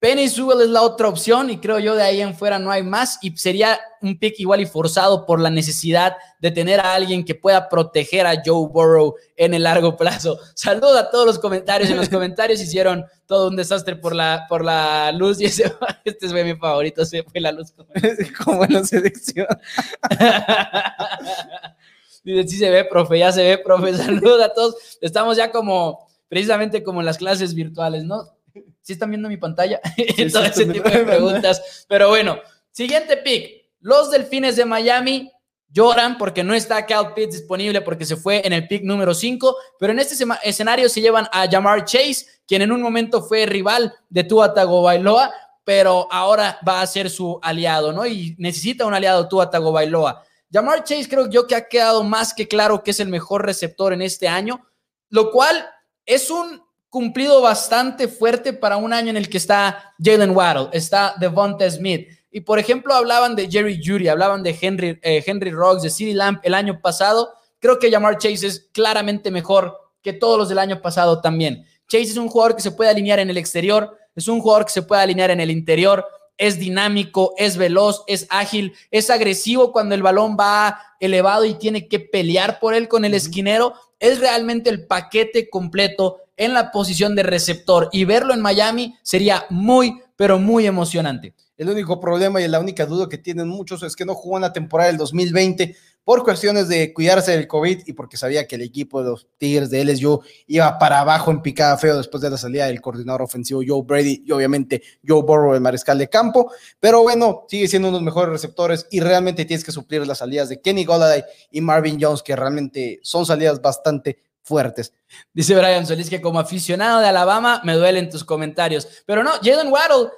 Penny Sewell es la otra opción y creo yo de ahí en fuera no hay más y sería un pick igual y forzado por la necesidad de tener a alguien que pueda proteger a Joe Burrow en el largo plazo. Saludo a todos los comentarios. En los comentarios hicieron todo un desastre por la, por la luz y ese, este fue mi favorito, se fue la luz como, como en la selección. Dice, sí se ve, profe, ya se ve, profe. Saludos a todos. Estamos ya como, precisamente como en las clases virtuales, ¿no? ¿Sí están viendo mi pantalla? sí, Todo ese tipo de preguntas. Pero bueno, siguiente pick. Los Delfines de Miami lloran porque no está Cal Pitts disponible porque se fue en el pick número 5, pero en este escenario se llevan a Jamar Chase, quien en un momento fue rival de Tua Tagovailoa, pero ahora va a ser su aliado, ¿no? Y necesita un aliado Tua Tagovailoa. Jamar Chase creo yo que ha quedado más que claro que es el mejor receptor en este año, lo cual es un cumplido bastante fuerte para un año en el que está Jalen Waddle, está Devonta Smith. Y por ejemplo, hablaban de Jerry Judy, hablaban de Henry, eh, Henry Rocks, de CeeDee Lamb el año pasado. Creo que Jamar Chase es claramente mejor que todos los del año pasado también. Chase es un jugador que se puede alinear en el exterior, es un jugador que se puede alinear en el interior, es dinámico, es veloz, es ágil, es agresivo cuando el balón va elevado y tiene que pelear por él con el esquinero. Es realmente el paquete completo en la posición de receptor y verlo en Miami sería muy, pero muy emocionante. El único problema y la única duda que tienen muchos es que no jugó en la temporada del 2020 por cuestiones de cuidarse del COVID y porque sabía que el equipo de los Tigres de LSU iba para abajo en picada feo después de la salida del coordinador ofensivo Joe Brady y obviamente Joe Burrow, el mariscal de campo. Pero bueno, sigue siendo uno de los mejores receptores y realmente tienes que suplir las salidas de Kenny Golladay y Marvin Jones, que realmente son salidas bastante fuertes. Dice Brian Solís que como aficionado de Alabama me duelen tus comentarios. Pero no, Jalen Waddle,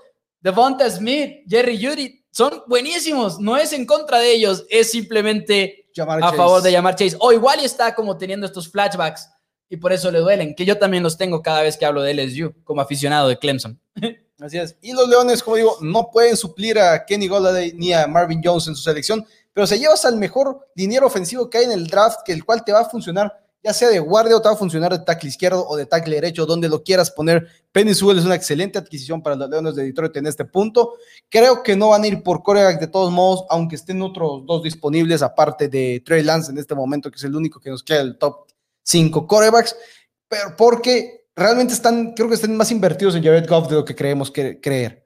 Devonta Smith, Jerry Judy son buenísimos. No es en contra de ellos, es simplemente Jamar a Chase. favor de llamar Chase. O igual y está como teniendo estos flashbacks y por eso le duelen, que yo también los tengo cada vez que hablo de LSU como aficionado de Clemson. Así es. Y los Leones, como digo, no pueden suplir a Kenny Golladay ni a Marvin Jones en su selección, pero se llevas al mejor dinero ofensivo que hay en el draft, que el cual te va a funcionar, ya sea de guardia o te va a funcionar de tackle izquierdo o de tackle derecho, donde lo quieras poner. Penny Sewell es una excelente adquisición para los Leones de Detroit en este punto. Creo que no van a ir por coreback de todos modos, aunque estén otros dos disponibles, aparte de Trey Lance en este momento, que es el único que nos queda del top 5 corebacks, pero porque realmente están, creo que están más invertidos en Jared Goff de lo que creemos que creer.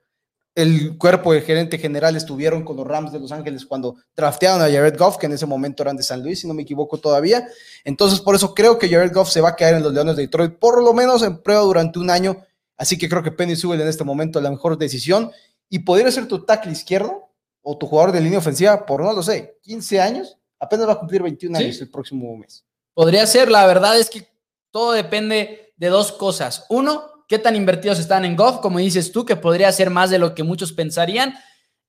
El cuerpo de gerente general estuvieron con los Rams de Los Ángeles cuando draftearon a Jared Goff, que en ese momento eran de San Luis, si no me equivoco todavía. Entonces, por eso creo que Jared Goff se va a quedar en los Leones de Detroit, por lo menos en prueba durante un año. Así que creo que Penny Sewell en este momento es la mejor decisión. Y podría ser tu tackle izquierdo o tu jugador de línea ofensiva por, no lo sé, 15 años. Apenas va a cumplir 21 Sí. años el próximo mes. Podría ser, la verdad es que todo depende de dos cosas. Uno, qué tan invertidos están en Goff, como dices tú, que podría ser más de lo que muchos pensarían.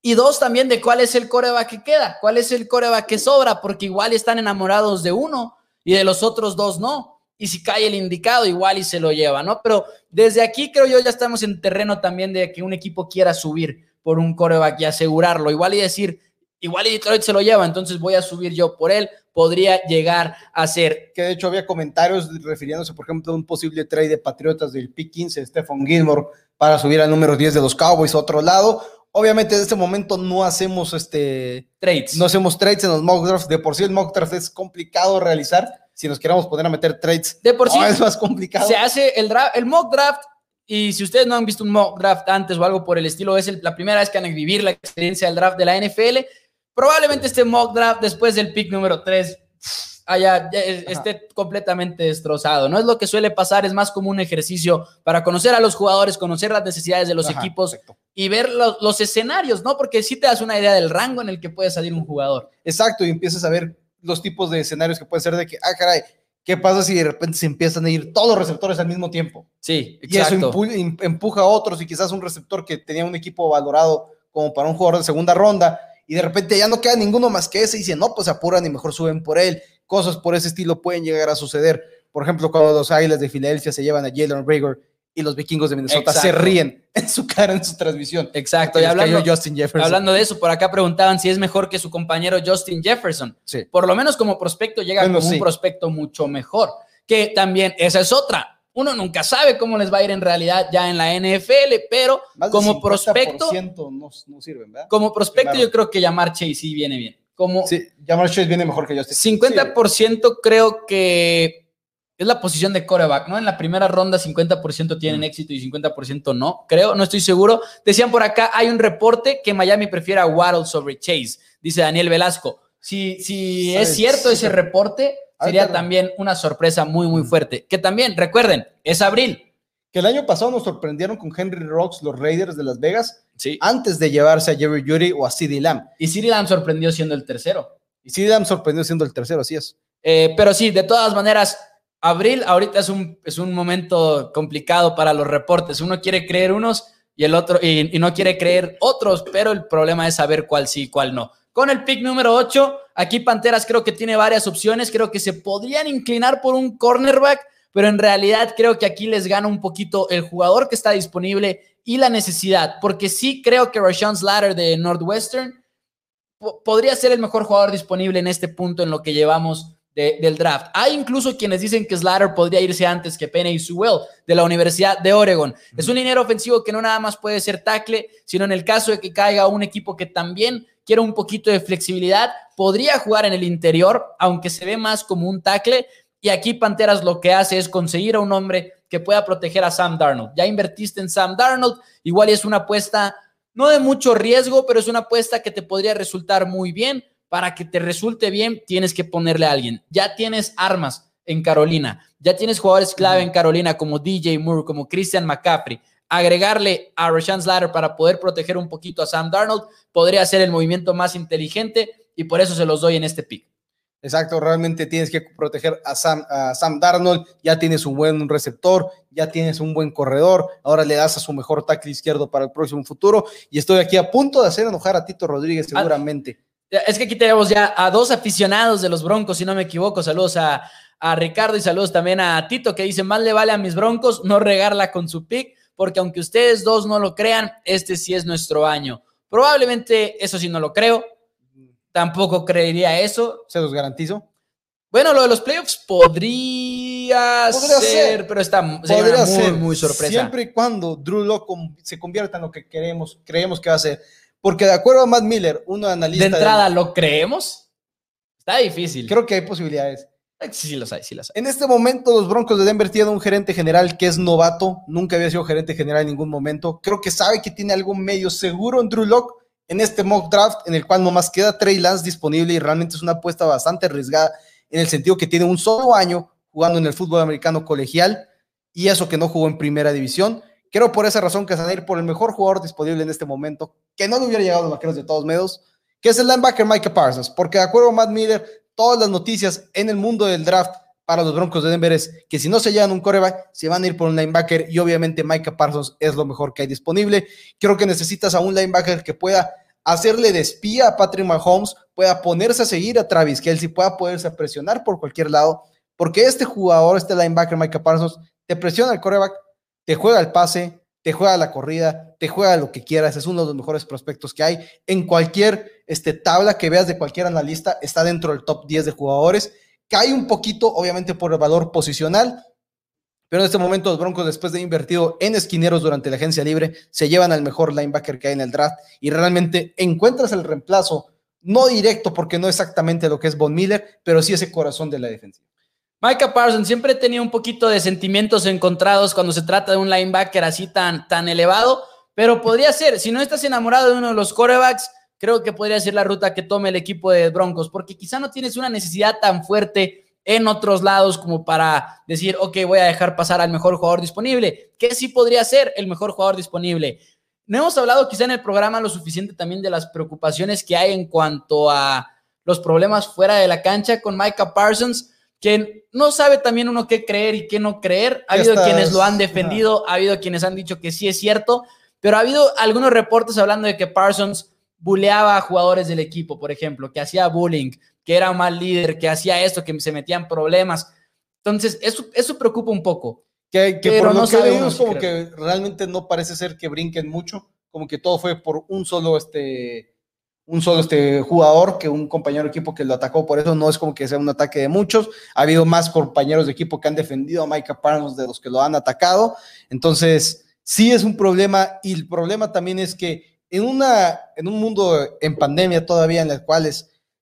Y dos, también de cuál es el coreback que queda, cuál es el coreback que sobra, porque igual están enamorados de uno y de los otros dos no. Y si cae el indicado, igual y se lo lleva, ¿no? Pero desde aquí creo yo ya estamos en terreno también de que un equipo quiera subir por un coreback y asegurarlo. Igual y decir, igual y Detroit se lo lleva, entonces voy a subir yo por él. Podría llegar a ser que de hecho había comentarios refiriéndose, por ejemplo, a un posible trade de Patriotas del pick 15 de Stephen Gilmore para subir al número 10 de los Cowboys a otro lado. Obviamente en este momento no hacemos este trades. no hacemos trades en los mock drafts. De por sí el mock draft es complicado realizar. Si nos queremos poner a meter trades, De por sí, no, es más complicado. se hace el, draft, el mock draft. Y si ustedes no han visto un mock draft antes o algo por el estilo, es el- la primera vez que van a vivir la experiencia del draft de la NFL. Probablemente este mock draft después del pick número 3 haya, ya es- esté completamente destrozado. No es lo que suele pasar, es más como un ejercicio para conocer a los jugadores, conocer las necesidades de los Ajá, equipos exacto. y ver lo- los escenarios, ¿no? Porque sí te das una idea del rango en el que puede salir un jugador. Exacto, y empiezas a ver los tipos de escenarios que puede ser de que, ah, caray, ¿qué pasa si de repente se empiezan a ir todos los receptores al mismo tiempo? Sí, Y eso exacto. impu- im- empuja a otros y quizás un receptor que tenía un equipo valorado como para un jugador de segunda ronda y de repente ya no queda ninguno más que ese y dicen, no, pues apuran y mejor suben por él. Cosas por ese estilo pueden llegar a suceder. Por ejemplo, cuando los Águilas de Filadelfia se llevan a Jalen Rager y los vikingos de Minnesota se ríen en su cara en su transmisión. Exacto. Y hablando, cayó Justin Jefferson. Hablando de eso, por acá preguntaban si es mejor que su compañero Justin Jefferson. Sí. Por lo menos como prospecto llega Bueno, como sí. un prospecto mucho mejor. Que también, esa es otra. Uno nunca sabe cómo les va a ir en realidad ya en la NFL, pero Más como prospecto, 50% no, no sirven, ¿verdad? como prospecto Claro. yo creo que llamar Chase sí viene bien. Como Sí, Jamar Chase viene mejor que Justin. 50% creo que es la posición de coreback, ¿no? En la primera ronda 50% tienen Mm. éxito y 50% no, creo, no estoy seguro. Decían por acá, hay un reporte que Miami prefiere a Waddle sobre Chase, dice Daniel Velasco. Si, si es cierto ese reporte, sería Ahorita no. también una sorpresa muy, muy Mm. fuerte. Que también, recuerden, es abril. Que el año pasado nos sorprendieron con Henry Rocks, los Raiders de Las Vegas, Sí. antes de llevarse a Jerry Judy o a CeeDee Lamb. Y Siri Lamb sorprendió siendo el tercero. Y CeeDee Lamb sorprendió siendo el tercero, así es. Eh, pero sí, de todas maneras, abril ahorita es un, es un momento complicado para los reportes. Uno quiere creer unos y el otro y, y no quiere creer otros, pero el problema es saber cuál sí y cuál no. Con el pick número 8, aquí Panteras creo que tiene varias opciones, creo que se podrían inclinar por un cornerback, pero en realidad creo que aquí les gana un poquito el jugador que está disponible y la necesidad, porque sí creo que Rashawn Slater de Northwestern po- podría ser el mejor jugador disponible en este punto en lo que llevamos de- del draft. Hay incluso quienes dicen que Slater podría irse antes que Penny Sewell de la Universidad de Oregon. Es un liniero ofensivo que no nada más puede ser tackle, sino en el caso de que caiga un equipo que también quiere un poquito de flexibilidad, podría jugar en el interior, aunque se ve más como un tackle. Y aquí Panteras lo que hace es conseguir a un hombre que pueda proteger a Sam Darnold. Ya invertiste en Sam Darnold, igual es una apuesta no de mucho riesgo, pero es una apuesta que te podría resultar muy bien. Para que te resulte bien, tienes que ponerle a alguien. Ya tienes armas en Carolina, ya tienes jugadores clave en Carolina como DJ Moore, como Christian McCaffrey. Agregarle a Rashawn Slater para poder proteger un poquito a Sam Darnold podría ser el movimiento más inteligente y por eso se los doy en este pick. Exacto, realmente tienes que proteger a Sam, a Sam Darnold, ya tienes un buen receptor, ya tienes un buen corredor, ahora le das a su mejor tackle izquierdo para el próximo futuro y estoy aquí a punto de hacer enojar a Tito Rodríguez Ah, seguramente. Es que aquí tenemos ya a dos aficionados de los Broncos, si no me equivoco. Saludos a, a Ricardo y saludos también a Tito, que dice, más le vale a mis Broncos no regarla con su pick, porque aunque ustedes dos no lo crean, este sí es nuestro año. Probablemente eso sí no lo creo. Tampoco creería eso. Se los garantizo. Bueno, lo de los playoffs podría, Podría ser, ser. pero está Podría muy, ser muy sorpresa. Siempre y cuando Drew Lock se convierta en lo que queremos, creemos que va a ser. Porque de acuerdo a Matt Miller, uno analista. de entrada, ¿lo creemos? Está difícil. creo que hay posibilidades. Sí, sí los hay, sí los hay. En este momento, los Broncos de Denver tienen un gerente general que es novato, nunca había sido gerente general en ningún momento. Creo que sabe que tiene algo medio seguro en Drew Lock en este mock draft, en el cual nomás queda Trey Lance disponible y realmente es una apuesta bastante arriesgada en el sentido que tiene un solo año jugando en el fútbol americano colegial y eso que no jugó en primera división. Creo por esa razón que se van a ir por el mejor jugador disponible en este momento, que no le hubiera llegado a los vaqueros de todos modos, que es el linebacker Micah Parsons, porque de acuerdo a Matt Miller, todas las noticias en el mundo del draft para los Broncos de Denver es que si no se llevan un coreback, se van a ir por un linebacker y obviamente Micah Parsons es lo mejor que hay disponible. Creo que necesitas a un linebacker que pueda hacerle de espía a Patrick Mahomes, pueda ponerse a seguir a Travis Kelsey, pueda poderse a presionar por cualquier lado, porque este jugador, este linebacker Micah Parsons, te presiona el coreback, te juega el pase, te juega la corrida, te juega lo que quieras, es uno de los mejores prospectos que hay. En cualquier este, tabla que veas de cualquier analista, está dentro del top 10 de jugadores. Cae un poquito, obviamente, por el valor posicional, pero en este momento los Broncos, después de invertido en esquineros durante la agencia libre, se llevan al mejor linebacker que hay en el draft y realmente encuentras el reemplazo, no directo porque no exactamente lo que es Von Miller, pero sí ese corazón de la defensiva. Micah Parsons siempre tenía un poquito de sentimientos encontrados cuando se trata de un linebacker así tan, tan elevado, pero podría ser, si no estás enamorado de uno de los corebacks, creo que podría ser la ruta que tome el equipo de Broncos, porque quizá no tienes una necesidad tan fuerte en otros lados como para decir, ok, voy a dejar pasar al mejor jugador disponible, que sí podría ser el mejor jugador disponible. No hemos hablado quizá en el programa lo suficiente también de las preocupaciones que hay en cuanto a los problemas fuera de la cancha con Micah Parsons, que no sabe también uno qué creer y qué no creer. Ha habido quienes lo han defendido, ha habido quienes han dicho que sí es cierto, pero ha habido algunos reportes hablando de que Parsons buleaba a jugadores del equipo, por ejemplo, que hacía bullying, que era un mal líder, que hacía esto, que se metían problemas. Entonces, eso, eso preocupa un poco. Que, que Pero por no lo que si como creo. que realmente no parece ser que brinquen mucho, como que todo fue por un solo, este, un solo este jugador que un compañero de equipo que lo atacó, por eso no es como que sea un ataque de muchos. Ha habido más compañeros de equipo que han defendido a Micah Parsons de los que lo han atacado. Entonces, sí es un problema y el problema también es que en, una, en un mundo en pandemia todavía en el cual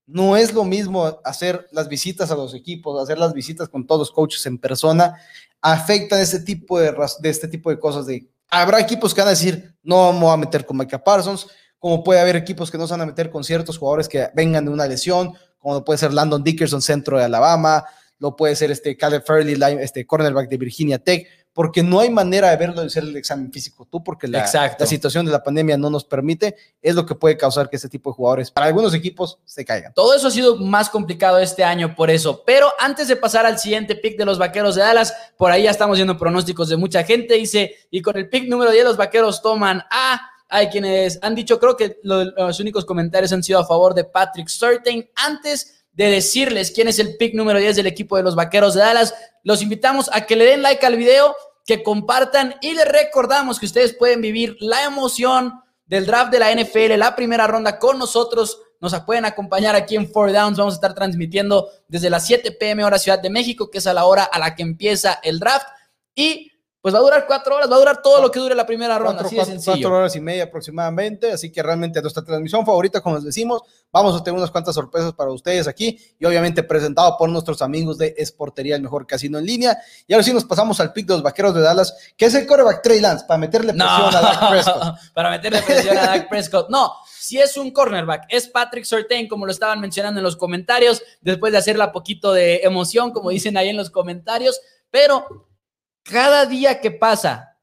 no es lo mismo hacer las visitas a los equipos, hacer las visitas con todos los coaches en persona, afectan este tipo de, de este tipo de cosas de habrá equipos que van a decir, no vamos a meter con Micah Parsons, como puede haber equipos que no se van a meter con ciertos jugadores que vengan de una lesión, como puede ser Landon Dickerson, centro de Alabama, lo puede ser este Caleb Fairley, este cornerback de Virginia Tech, porque no hay manera de verlo de hacer el examen físico tú, porque la, la, situación de la pandemia no nos permite, es lo que puede causar que este tipo de jugadores, para algunos equipos, se caigan. Todo eso ha sido más complicado este año por eso, pero antes de pasar al siguiente pick de los Vaqueros de Dallas, por ahí ya estamos viendo pronósticos de mucha gente, dice, y con el pick número 10 los Vaqueros toman a hay quienes han dicho, creo que los únicos comentarios han sido a favor de Patrick Surtain. Antes de decirles quién es el pick número 10 del equipo de los Vaqueros de Dallas, los invitamos a que le den like al video, que compartan y les recordamos que ustedes pueden vivir la emoción del draft de la NFL, la primera ronda con nosotros. Nos pueden acompañar aquí en Four Downs. Vamos a estar transmitiendo desde las 7 pm hora Ciudad de México, que es a la hora a la que empieza el draft. Y pues va a durar cuatro horas, va a durar todo lo que dure la primera ronda. Cuatro, así cuatro horas y media aproximadamente, así que realmente nuestra transmisión favorita, como les decimos, vamos a tener unas cuantas sorpresas para ustedes aquí y obviamente presentado por nuestros amigos de Esportería, el mejor casino en línea. Y ahora sí nos pasamos al pick de los vaqueros de Dallas, que es el coreback Trey Lance, para meterle presión a Dak Prescott. para meterle presión a Dak Prescott. No, si es un cornerback, es Patrick Sortain, como lo estaban mencionando en los comentarios, después de hacerla poquito de emoción, como dicen ahí en los comentarios, pero cada día que pasa,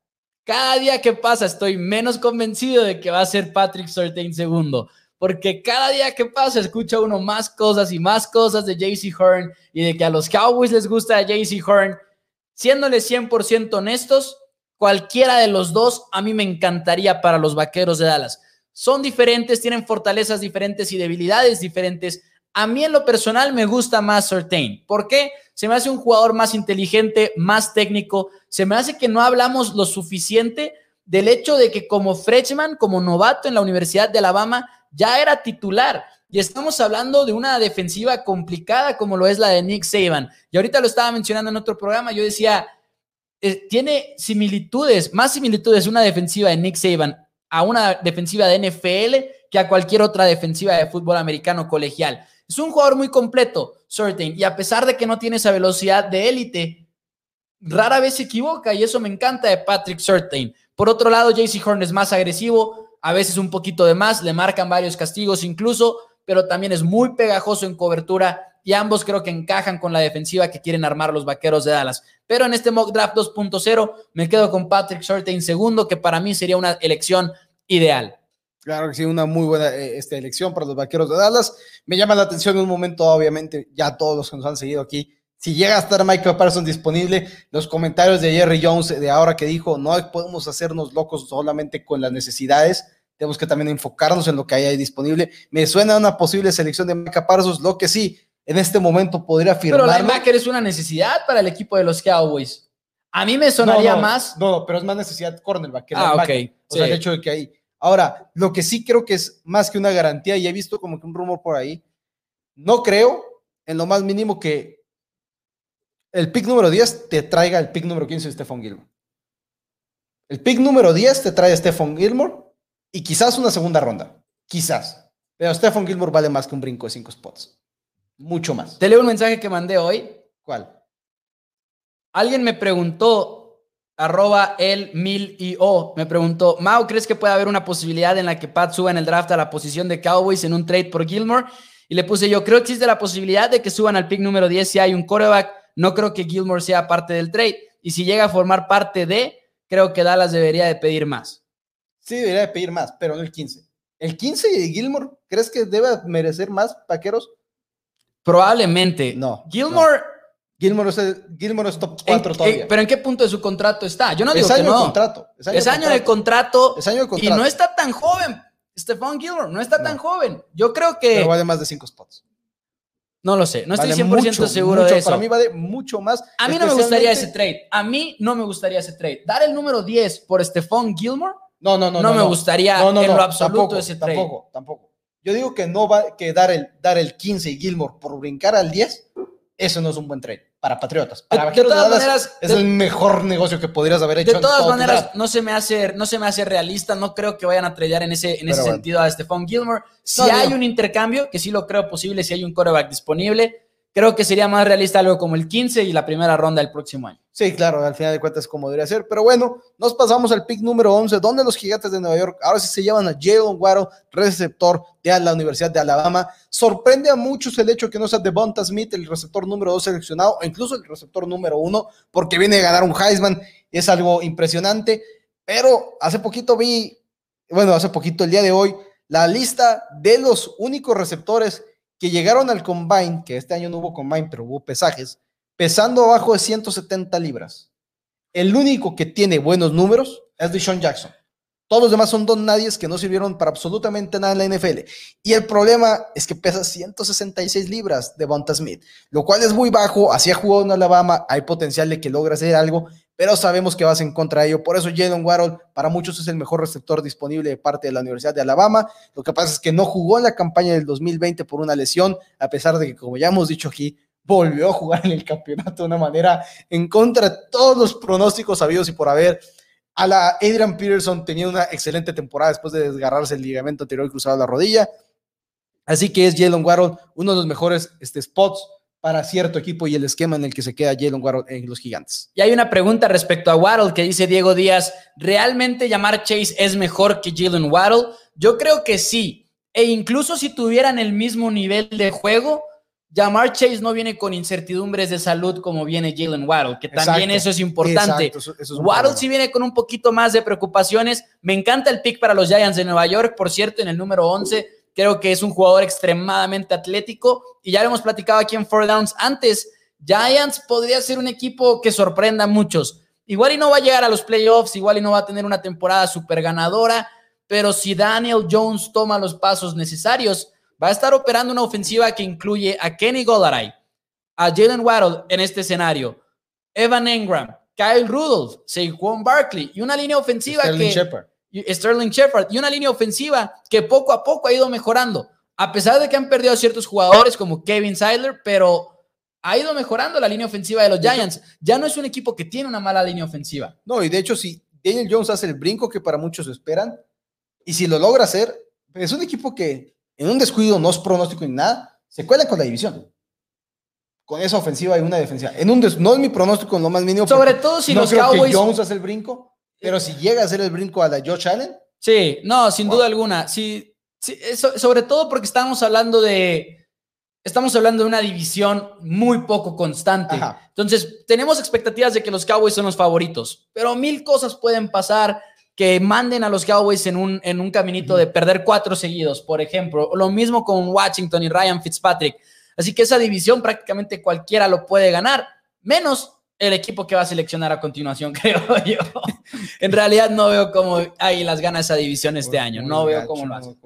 cada día que pasa estoy menos convencido de que va a ser Patrick Surtain segundo. Porque cada día que pasa escucha uno más cosas y más cosas de JC Horn y de que a los Cowboys les gusta JC Horn. Siéndole 100% honestos, cualquiera de los dos a mí me encantaría para los Vaqueros de Dallas. Son diferentes, tienen fortalezas diferentes y debilidades diferentes. A mí en lo personal me gusta más Surtain. ¿Por qué? se me hace un jugador más inteligente, más técnico, se me hace que no hablamos lo suficiente del hecho de que como freshman, como novato en la Universidad de Alabama, ya era titular. Y estamos hablando de una defensiva complicada como lo es la de Nick Saban. Y ahorita lo estaba mencionando en otro programa, yo decía, eh, tiene similitudes, más similitudes una defensiva de Nick Saban a una defensiva de NFL que a cualquier otra defensiva de fútbol americano colegial. Es un jugador muy completo, Certain, y a pesar de que no tiene esa velocidad de élite, rara vez se equivoca y eso me encanta de Patrick Certain. Por otro lado, JC Horn es más agresivo, a veces un poquito de más, le marcan varios castigos incluso, pero también es muy pegajoso en cobertura y ambos creo que encajan con la defensiva que quieren armar los vaqueros de Dallas. Pero en este mock draft 2.0 me quedo con Patrick Surtain segundo, que para mí sería una elección ideal. Claro que sí, una muy buena eh, esta elección para los vaqueros de Dallas. Me llama la atención en un momento, obviamente, ya todos los que nos han seguido aquí. Si llega a estar Michael Parsons disponible, los comentarios de Jerry Jones de ahora que dijo, no podemos hacernos locos solamente con las necesidades, tenemos que también enfocarnos en lo que hay ahí disponible. Me suena una posible selección de Michael Parsons, lo que sí, en este momento podría afirmar. Pero linebacker es una necesidad para el equipo de los Cowboys. A mí me sonaría más. No, pero es más necesidad cornerback. ah, ok. O sea, el hecho de que hay Ahora, lo que sí creo que es más que una garantía, y he visto como que un rumor por ahí, no creo en lo más mínimo que el pick número 10 te traiga el pick número 15 de Stephon Gilmore. El pick número 10 te trae a Stephon Gilmore y quizás una segunda ronda. Quizás. Pero Stephon Gilmore vale más que un brinco de 5 spots. Mucho más. Te leo un mensaje que mandé hoy. ¿Cuál? Alguien me preguntó arroba el mil y o me preguntó, Mau, ¿crees que puede haber una posibilidad en la que Pat suba en el draft a la posición de Cowboys en un trade por Gilmore? Y le puse yo, creo que existe la posibilidad de que suban al pick número 10 si hay un coreback. No creo que Gilmore sea parte del trade. Y si llega a formar parte de, creo que Dallas debería de pedir más. Sí, debería de pedir más, pero no el 15. ¿El 15 de Gilmore crees que debe merecer más, paqueros? Probablemente. No. Gilmore... Gilmore es, top 4 todavía. ¿Pero en qué punto de su contrato está? Yo no digo es año que no. contrato. Es año, de contrato. Es año de contrato. Y no está tan joven. Stephon Gilmore no está tan joven. Yo creo que. Pero vale más de 5 spots. No lo sé. No estoy 100% seguro de eso. Para mí vale mucho más. A mí no me gustaría ese trade. A mí no me gustaría ese trade. Dar el número 10 por Stephon Gilmore. No, no, no. No, me gustaría en lo absoluto ese trade. Tampoco, tampoco. Yo digo que no va que dar el, dar el 15 y Gilmore por brincar al 10, eso no es un buen trade para Patriotas. Para De- de todas Dallas maneras, es de- el mejor negocio que podrías haber hecho. De todas maneras, no se me hace, no se me hace realista. No creo que vayan a tradear en ese, en ese bueno. sentido a Stephon Gilmore. Si No, hay no. un intercambio, que sí lo creo posible, si hay un quarterback disponible, creo que sería más realista algo como el 15 y la primera ronda del próximo año. Sí, claro, al final de cuentas como debería ser. Pero bueno, nos pasamos al pick número 11, donde los gigantes de Nueva York ahora sí se llevan a Jalen Waddle, receptor de la Universidad de Alabama. Sorprende a muchos el hecho que no sea Devonta Smith, el receptor número 2 seleccionado, o incluso el receptor número 1, porque viene a ganar un Heisman. Es algo impresionante. Pero hace poquito vi, bueno, hace poquito, el día de hoy, la lista de los únicos receptores que llegaron al combine, que este año no hubo combine, pero hubo pesajes, pesando abajo de 170 libras. El único que tiene buenos números es Deshaun Jackson. Todos los demás son don nadies que no sirvieron para absolutamente nada en la NFL. Y el problema es que pesa 166 libras de Bonta Smith, lo cual es muy bajo. Así ha jugado en Alabama, hay potencial de que logre hacer algo, pero sabemos que vas en contra de ello. Por eso Jalen Waddle para muchos es el mejor receptor disponible de parte de la Universidad de Alabama. Lo que pasa es que no jugó en la campaña del 2020 por una lesión, a pesar de que, como ya hemos dicho aquí, volvió a jugar en el campeonato de una manera en contra de todos los pronósticos sabidos y por haber. A la Adrian Peterson tenía una excelente temporada después de desgarrarse el ligamento anterior cruzado la rodilla. Así que es Jalen Waddle uno de los mejores este, spots para cierto equipo y el esquema en el que se queda Jalen Waddle en los gigantes. Y hay una pregunta respecto a Waddle que dice Diego Díaz, ¿realmente llamar Chase es mejor que Jalen Waddle? Yo creo que sí. E incluso si tuvieran el mismo nivel de juego, llamar Chase no viene con incertidumbres de salud como viene Jalen Waddle, que también Exacto. eso es importante. Exacto, eso- eso es un Waddle sí viene con un poquito más de preocupaciones. Me encanta el pick para los Giants de Nueva York, por cierto, en el número 11. Creo que es un jugador extremadamente atlético y ya lo hemos platicado aquí en Four Downs antes. Giants podría ser un equipo que sorprenda a muchos. Igual y no va a llegar a los playoffs, igual y no va a tener una temporada súper ganadora, pero si Daniel Jones toma los pasos necesarios, va a estar operando una ofensiva que incluye a Kenny Golladay, a Jalen Waddle en este escenario, Evan Engram, Kyle Rudolph, Saquon Barkley y una línea ofensiva Sterling que Shepard. Sterling Shepard y una línea ofensiva que poco a poco ha ido mejorando, a pesar de que han perdido a ciertos jugadores como Kevin Seidler, pero ha ido mejorando la línea ofensiva de los Giants. Ya no es un equipo que tiene una mala línea ofensiva. No, y de hecho, si Daniel Jones hace el brinco que para muchos esperan, y si lo logra hacer, es un equipo que en un descuido no es pronóstico ni nada, se cuela con la división. Con esa ofensiva y una defensiva. En un no es mi pronóstico en lo más mínimo. Sobre todo si no los creo Cowboys que Jones hace el brinco, pero si llega a hacer el brinco a la Josh Allen, Sí, no, sin Wow. duda alguna. Sí, sí, eso- sobre todo porque estamos hablando de. Estamos hablando de una división muy poco constante. Ajá. Entonces, tenemos expectativas de que los Cowboys son los favoritos, pero mil cosas pueden pasar que manden a los Cowboys en un, en un caminito de perder cuatro seguidos, por ejemplo. Lo mismo con Washington y Ryan Fitzpatrick. Así que esa división prácticamente cualquiera lo puede ganar, menos el equipo que va a seleccionar a continuación, creo yo. en realidad no veo cómo Águilas gana esa división este año. No veo cómo lo hacen.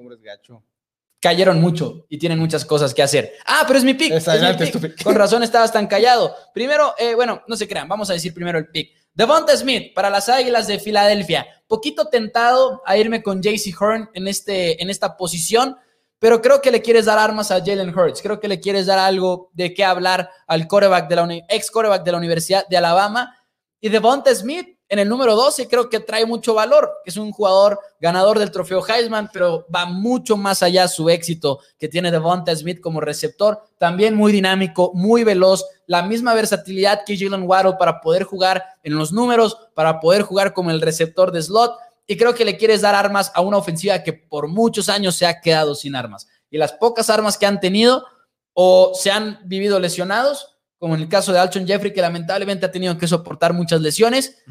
Cayeron mucho y tienen muchas cosas que hacer. Ah, pero es mi. Es adelante, es pick. Con razón estabas tan callado. Primero, eh, bueno, no se crean, vamos a decir primero el pick. Devonta Smith para las Águilas de Filadelfia. Poquito tentado a irme con JC Horn en, este, en esta posición, pero creo que le quieres dar armas a Jalen Hurts. Creo que le quieres dar algo de qué hablar al quarterback de la ex quarterback de la Universidad de Alabama. Y Devonta Smith en el número 12 creo que trae mucho valor. Es un jugador ganador del trofeo Heisman, pero va mucho más allá su éxito que tiene Devonta Smith como receptor. También muy dinámico, muy veloz, la misma versatilidad que Jalen Waddle para poder jugar en los números, para poder jugar como el receptor de slot. Y creo que le quieres dar armas a una ofensiva que por muchos años se ha quedado sin armas. Y las pocas armas que han tenido o se han vivido lesionados, como en el caso de Alshon Jeffrey, que lamentablemente ha tenido que soportar muchas lesiones.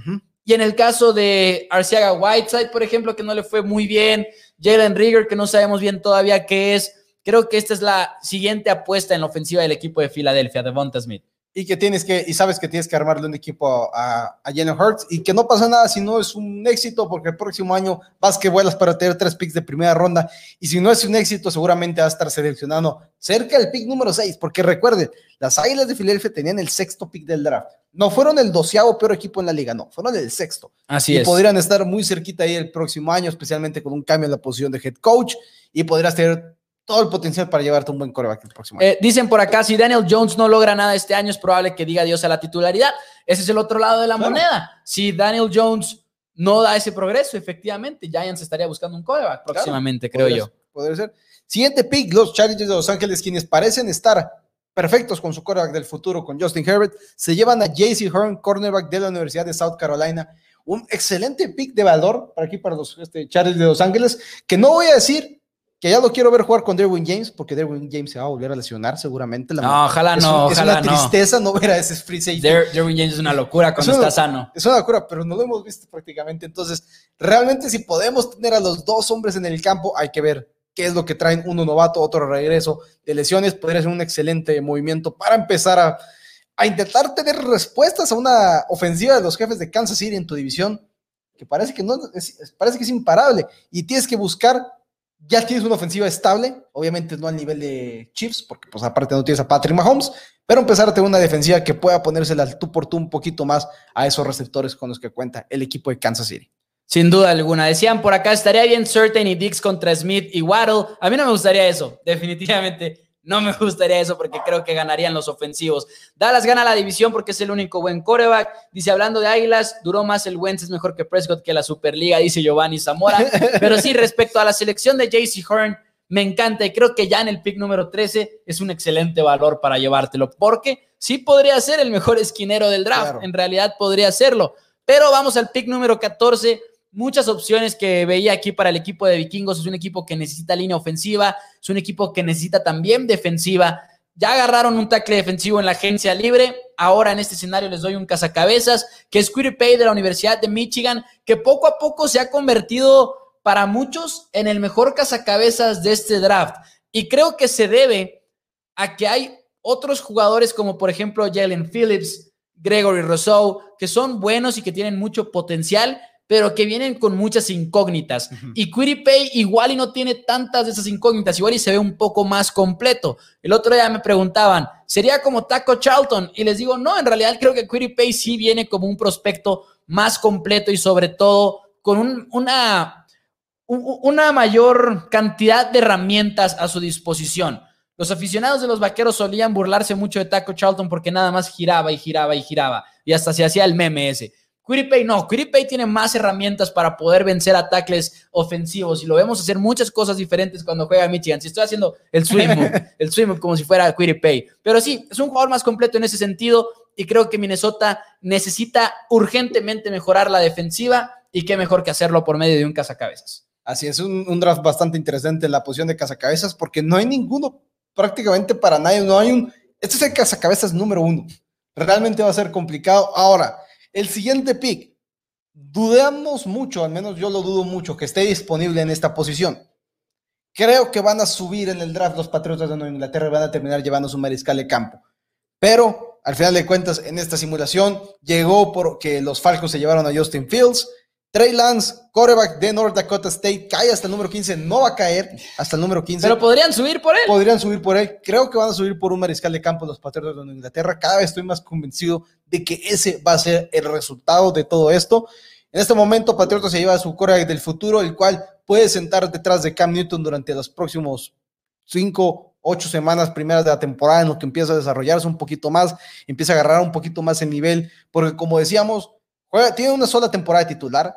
Y en el caso de Arciaga Whiteside, por ejemplo, que no le fue muy bien, Jalen Rigger, que no sabemos bien todavía qué es, creo que esta es la siguiente apuesta en la ofensiva del equipo de Filadelfia, Devonta Smith. Y que tienes que, y sabes que tienes que armarle un equipo a, a Jalen Hurts y que no pasa nada si no es un éxito, porque el próximo año vas que vuelas para tener tres picks de primera ronda y si no es un éxito, seguramente va a estar seleccionando cerca del pick número 6, porque recuerden, las Águilas de Filadelfia tenían el sexto pick del draft. No fueron el doceavo peor equipo en la liga, no, fueron el sexto. Así y es. podrían estar muy cerquita ahí el próximo año, especialmente con un cambio en la posición de head coach y podrías tener todo el potencial para llevarte un buen coreback el próximo año. Eh, dicen por acá, si Daniel Jones no logra nada este año, es probable que diga adiós a la titularidad. Ese es el otro lado de la Claro. moneda. Si Daniel Jones no da ese progreso, efectivamente, Giants estaría buscando un coreback próximamente, creo Podría yo. podría ser. Siguiente pick, los Chargers de Los Ángeles, quienes parecen estar perfectos con su quarterback del futuro, con Justin Herbert, se llevan a JC Horn, cornerback de la Universidad de South Carolina. Un excelente pick de valor para aquí, para los este, Chargers de Los Ángeles, que no voy a decir que ya lo quiero ver jugar con Derwin James, porque Derwin James se va a volver a lesionar seguramente. La No, ojalá es no, un- es una tristeza no ver a ese free safety. Der- Derwin James es una locura cuando está sano. Es una locura, pero no lo hemos visto prácticamente. Entonces, realmente si podemos tener a los dos hombres en el campo, hay que ver qué es lo que traen uno novato, otro regreso de lesiones. Podría ser un excelente movimiento para empezar a, a intentar tener respuestas a una ofensiva de los jefes de Kansas City en tu división, que parece que, no, es, parece que es imparable. Y tienes que buscar, ya tienes una ofensiva estable, obviamente no al nivel de Chiefs, porque pues aparte no tienes a Patrick Mahomes, pero empezar a tener una defensiva que pueda ponérsela al tú por tú un poquito más a esos receptores con los que cuenta el equipo de Kansas City. Sin duda alguna. Decían por acá, estaría bien Certain y Dix contra Smith y Waddle. A mí no me gustaría eso, definitivamente. No me gustaría eso porque creo que ganarían los ofensivos. Dallas gana la división porque es el único buen coreback. Dice, hablando de Águilas, duró más el Wentz, es mejor que Prescott que la Superliga, dice Giovanni Zamora. Pero sí, respecto a la selección de JC Horn, me encanta y creo que ya en el pick número 13 es un excelente valor para llevártelo porque sí podría ser el mejor esquinero del draft. Claro. En realidad podría serlo. Pero vamos al pick número 14 muchas opciones que veía aquí para el equipo de vikingos. Es un equipo que necesita línea ofensiva, es un equipo que necesita también defensiva. Ya agarraron un tackle defensivo en la agencia libre. Ahora en este escenario les doy un cazacabezas, que es Pay de la Universidad de Michigan, que poco a poco se ha convertido para muchos en el mejor cazacabezas de este draft. Y creo que se debe a que hay otros jugadores como por ejemplo Jalen Phillips, Gregory Rousseau, que son buenos y que tienen mucho potencial, pero que vienen con muchas incógnitas. Ujú. Y Quiripay igual y no tiene tantas de esas incógnitas, igual y se ve un poco más completo. El otro día me preguntaban, ¿sería como Taco Charlton? Y les digo, no, en realidad creo que Quiripay sí viene como un prospecto más completo y sobre todo con un- una, mayor cantidad de herramientas a su disposición. Los aficionados de los vaqueros solían burlarse mucho de Taco Charlton porque nada más giraba y giraba y giraba y hasta se hacía el meme ese. Quiripay no, Quiripay tiene más herramientas para poder vencer a tackles ofensivos y lo vemos hacer muchas cosas diferentes cuando juega Michigan. Si estoy haciendo el swim move, el swim move como si fuera Quiripay. Pero sí, es un jugador más completo en ese sentido y creo que Minnesota necesita urgentemente mejorar la defensiva y qué mejor que hacerlo por medio de un cazacabezas. Así es, un, un draft bastante interesante en la posición de cazacabezas porque no hay ninguno prácticamente para nadie, no hay un, este es el cazacabezas número uno. Realmente va a ser complicado. Ahora, el siguiente pick, dudamos mucho, al menos yo lo dudo mucho, que esté disponible en esta posición. Creo que van a subir en el draft los Patriotas de Nueva Inglaterra y van a terminar llevando su mariscal de campo. Pero al final de cuentas, en esta simulación llegó porque los Falcons se llevaron a Justin Fields. Trey Lance, quarterback de North Dakota State, cae hasta el número 15, no va a caer hasta el número 15. Pero podrían subir por él. Podrían subir por él. Creo que van a subir por un mariscal de campo los Patriotas de Nueva Inglaterra. Cada vez estoy más convencido de que ese va a ser el resultado de todo esto. En este momento, Patriotas se lleva a su quarterback del futuro, el cual puede sentar detrás de Cam Newton durante los próximos cinco, ocho semanas primeras de la temporada, en lo que empieza a desarrollarse un poquito más, empieza a agarrar un poquito más el nivel, porque como decíamos, juega, tiene una sola temporada titular,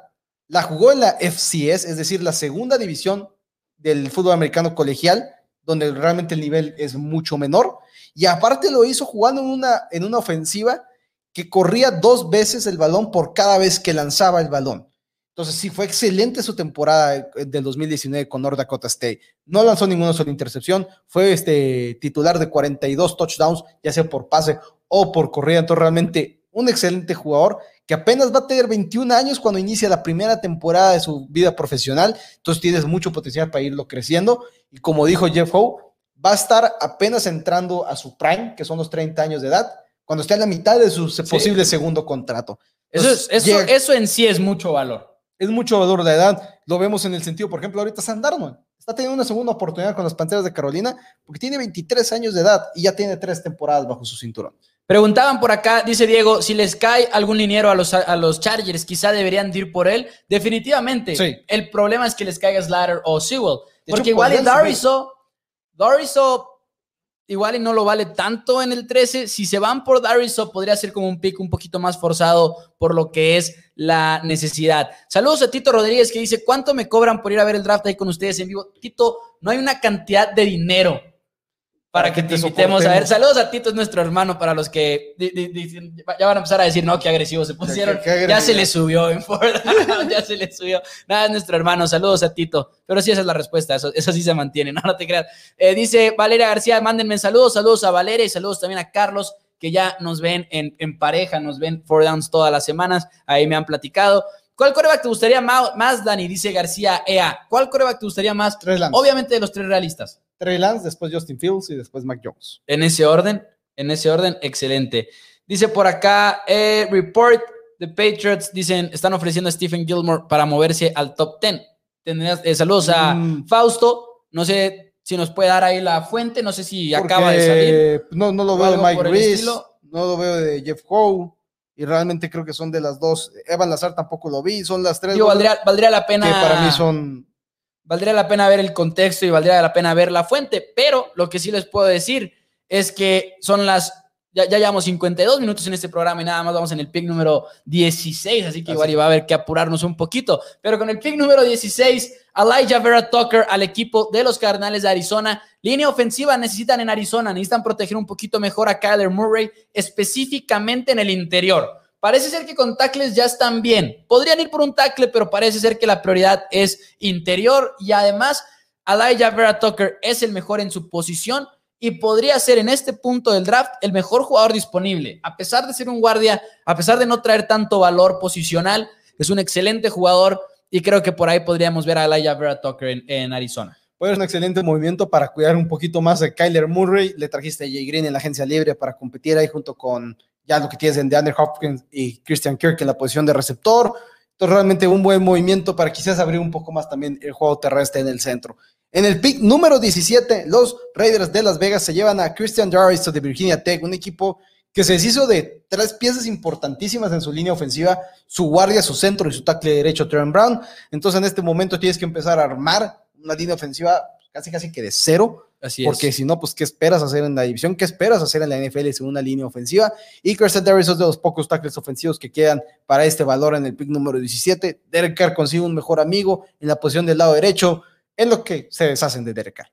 la jugó en la FCS, es decir, la segunda división del fútbol americano colegial, donde realmente el nivel es mucho menor, y aparte lo hizo jugando en una, en una ofensiva que corría dos veces el balón por cada vez que lanzaba el balón. Entonces, sí, fue excelente su temporada eh, del 2019 con North Dakota State. No lanzó ninguna sola intercepción, fue este titular de 42 touchdowns, ya sea por pase o por corrida. Entonces, realmente un excelente jugador que apenas va a tener 21 años cuando inicia la primera temporada de su vida profesional. Entonces, tienes mucho potencial para irlo creciendo. Y como dijo Jeff Howe, va a estar apenas entrando a su prime, que son los 30 años de edad, cuando esté a la mitad de su Sí. posible segundo contrato. Eso, es- eso, llega- eso en sí es mucho valor. es mucho valor de edad. Lo vemos en el sentido, por ejemplo, ahorita Sam Darnold está teniendo una segunda oportunidad con las Panteras de Carolina porque tiene 23 años de edad y ya tiene tres temporadas bajo su cinturón. Preguntaban por acá, dice Diego, si les cae algún liniero a los, a los Chargers, quizá deberían de ir por él. Definitivamente. Sí. El problema es que les caiga Slater o Sewell. De Porque hecho, igual. Dariso Dariso igual y no lo vale tanto en el 13. Si se van por Dariso, podría ser como un pick un poquito más forzado por lo que es la necesidad. Saludos a Tito Rodríguez que dice, ¿cuánto me cobran por ir a ver el draft ahí con ustedes en vivo? Tito, no hay una cantidad de dinero para, que, te invitemos a ver. Saludos a Tito, es nuestro hermano, para los que ya van a empezar a decir, no, qué agresivos se pusieron. ya se le subió en Ford, ya se le subió. Nada, es nuestro hermano, saludos a Tito. Pero sí, esa es la respuesta, eso, eso sí se mantiene, no, no te creas. Eh, dice Valeria García, mándenme saludos, saludos a Valeria y saludos también a Carlos, que ya nos ven en, en pareja, nos ven Four Downs todas las semanas, ahí me han platicado. ¿Cuál coreback te gustaría más, Dani? Dice García EA. ¿Cuál coreback te gustaría más? Tres Obviamente de los tres realistas. Trey Lance, después Justin Fields y después Mac Jones. En ese orden, en ese orden, excelente. Dice por acá, eh, report the Patriots, dicen, están ofreciendo a Stephen Gilmore para moverse al top 10. Eh, saludos a mm. Fausto, no sé si nos puede dar ahí la fuente, no sé si acaba de salir. No, no lo veo de Mike Reese, no lo veo de Jeff Howe y realmente creo que son de las dos. Evan Lazar tampoco lo vi, son las tres. Yo valdría, valdría la pena. Que para mí son valdría la pena ver el contexto y valdría la pena ver la fuente, pero lo que sí les puedo decir es que son las, ya, ya llevamos 52 minutos en este programa y nada más vamos en el pick número 16, así que igual iba a haber que apurarnos un poquito, pero con el pick número 16, Elijah Vera Tucker al equipo de los Cardenales de Arizona, línea ofensiva necesitan en Arizona, necesitan proteger un poquito mejor a Kyler Murray, específicamente en el interior. Parece ser que con tackles ya están bien. Podrían ir por un tackle, pero parece ser que la prioridad es interior y además Elijah Vera Tucker es el mejor en su posición y podría ser en este punto del draft el mejor jugador disponible. A pesar de ser un guardia, a pesar de no traer tanto valor posicional, es un excelente jugador y creo que por ahí podríamos ver a Elijah Vera Tucker en, Arizona. Pues un excelente movimiento para cuidar un poquito más a Kyler Murray. Le trajiste a Jay Green en la agencia libre para competir ahí junto con ya lo que tienes en DeAndre Hopkins y Christian Kirk en la posición de receptor. Entonces, realmente un buen movimiento para quizás abrir un poco más también el juego terrestre en el centro. En el pick número 17, los Raiders de Las Vegas se llevan a Christian Darris de Virginia Tech, un equipo que se deshizo de tres piezas importantísimas en su línea ofensiva, su guardia, su centro y su tackle derecho, Trent Brown. Entonces, en este momento tienes que empezar a armar una línea ofensiva casi casi que de cero porque si no, pues, ¿qué esperas hacer en la división? ¿Qué esperas hacer en la NFL en una línea ofensiva? Y Kirsten Davis es de los pocos tackles ofensivos que quedan para este valor en el pick número 17. Derek Carr consigue un mejor amigo en la posición del lado derecho, en lo que se deshacen de Derek Carr.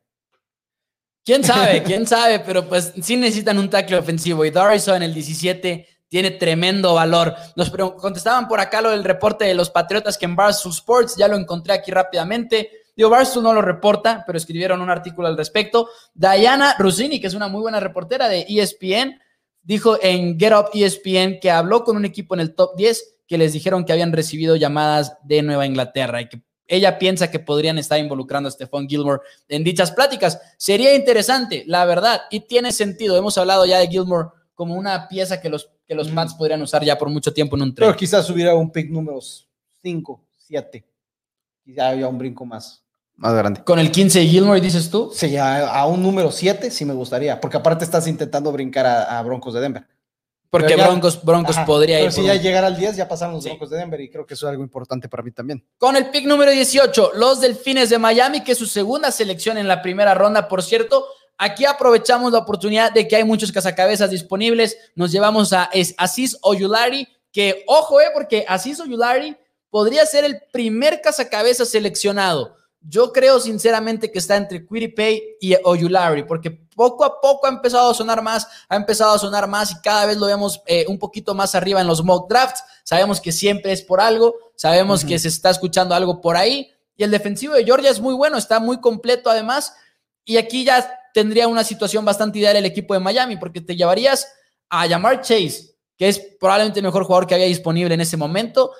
¿Quién sabe? ¿Quién sabe? Pero pues sí necesitan un tackle ofensivo y Darrison en el 17 tiene tremendo valor. Nos contestaban por acá lo del reporte de los Patriotas que en Barstool Sports, ya lo encontré aquí rápidamente. Digo, Barstool no lo reporta, pero escribieron un artículo al respecto. Diana Rossini, que es una muy buena reportera de ESPN, dijo en Get Up ESPN que habló con un equipo en el top 10 que les dijeron que habían recibido llamadas de Nueva Inglaterra y que ella piensa que podrían estar involucrando a Stephon Gilmore en dichas pláticas. Sería interesante, la verdad, y tiene sentido. Hemos hablado ya de Gilmore como una pieza que los, que los Pats podrían usar ya por mucho tiempo en un tren. Pero quizás hubiera un pick número 5, 7. Quizás había un brinco más más grande. ¿Con el 15 Gilmore dices tú? Sí, a, un número 7 sí me gustaría, porque aparte estás intentando brincar a, Broncos de Denver. Porque Broncos, Broncos podría pero si ya llegar al 10 ya pasaron los Broncos de Denver y creo que eso es algo importante para mí también. Con el pick número 18, los Delfines de Miami, que es su segunda selección en la primera ronda, por cierto. Aquí aprovechamos la oportunidad de que hay muchos cazacabezas disponibles. Nos llevamos a Aziz Oyulari, que ojo, eh, porque Aziz Oyulari podría ser el primer cazacabezas seleccionado. Yo creo sinceramente que está entre Pay y Oyulari, porque poco a poco ha empezado a sonar más, ha empezado a sonar más y cada vez lo vemos eh, un poquito más arriba en los mock drafts. Sabemos que siempre es por algo, sabemos que se está escuchando algo por ahí. Y el defensivo de Georgia es muy bueno, está muy completo además. Y aquí ya tendría una situación bastante ideal el equipo de Miami, porque te llevarías a llamar Chase, que es probablemente el mejor jugador que había disponible en ese momento.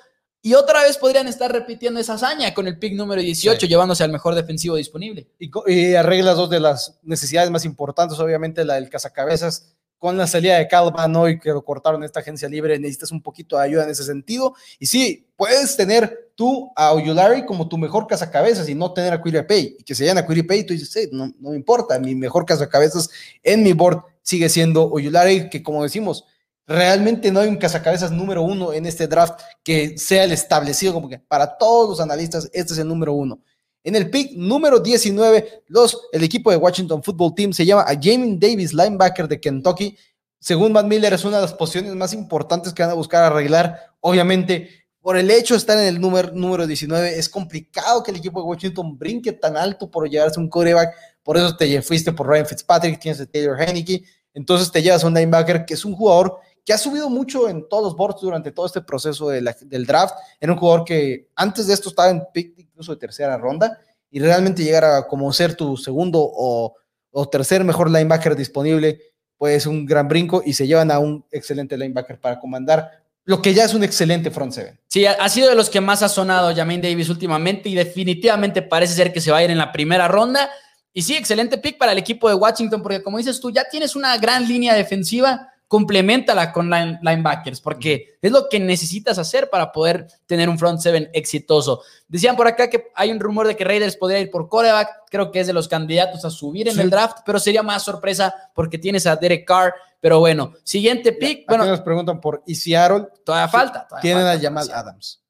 Y otra vez podrían estar repitiendo esa hazaña con el pick número 18, llevándose al mejor defensivo disponible. Y, arreglas dos de las necesidades más importantes, obviamente la del cazacabezas. Con la salida de Calvin hoy que lo cortaron esta agencia libre, necesitas un poquito de ayuda en ese sentido. Y sí, puedes tener tú a Oyulari como tu mejor cazacabezas y no tener a Pay. Y que se llamen a Pay, tú dices, sí, no, no me importa, mi mejor cazacabezas en mi board sigue siendo Oyulari, que como decimos, realmente no hay un cazacabezas número uno en este draft que sea el establecido como que para todos los analistas este es el número uno. En el pick número 19, los, el equipo de Washington Football Team se llama a Jamie Davis, linebacker de Kentucky. Según Matt Miller, es una de las posiciones más importantes que van a buscar arreglar. Obviamente, por el hecho de estar en el número, número 19, es complicado que el equipo de Washington brinque tan alto por llevarse un quarterback. Por eso te fuiste por Ryan Fitzpatrick, tienes a Taylor Henneke. Entonces te llevas a un linebacker que es un jugador que ha subido mucho en todos los boards durante todo este proceso del draft. Era un jugador que antes de esto estaba en pick incluso de tercera ronda y realmente llegar a como ser tu segundo o, o tercer mejor linebacker disponible, pues un gran brinco y se llevan a un excelente linebacker para comandar lo que ya es un excelente front seven. Sí, ha sido de los que más ha sonado Jamin Davis últimamente y definitivamente parece ser que se va a ir en la primera ronda. Y sí, excelente pick para el equipo de Washington, porque como dices tú, ya tienes una gran línea defensiva complementala con linebackers, porque es lo que necesitas hacer para poder tener un front seven exitoso. Decían por acá que hay un rumor de que Raiders podría ir por coreback, creo que es de los candidatos a subir en el draft, pero sería más sorpresa porque tienes a Derek Carr. Pero bueno, siguiente pick. bueno, nos preguntan por y Seattle. Todavía falta. tienen a Jamal Adams.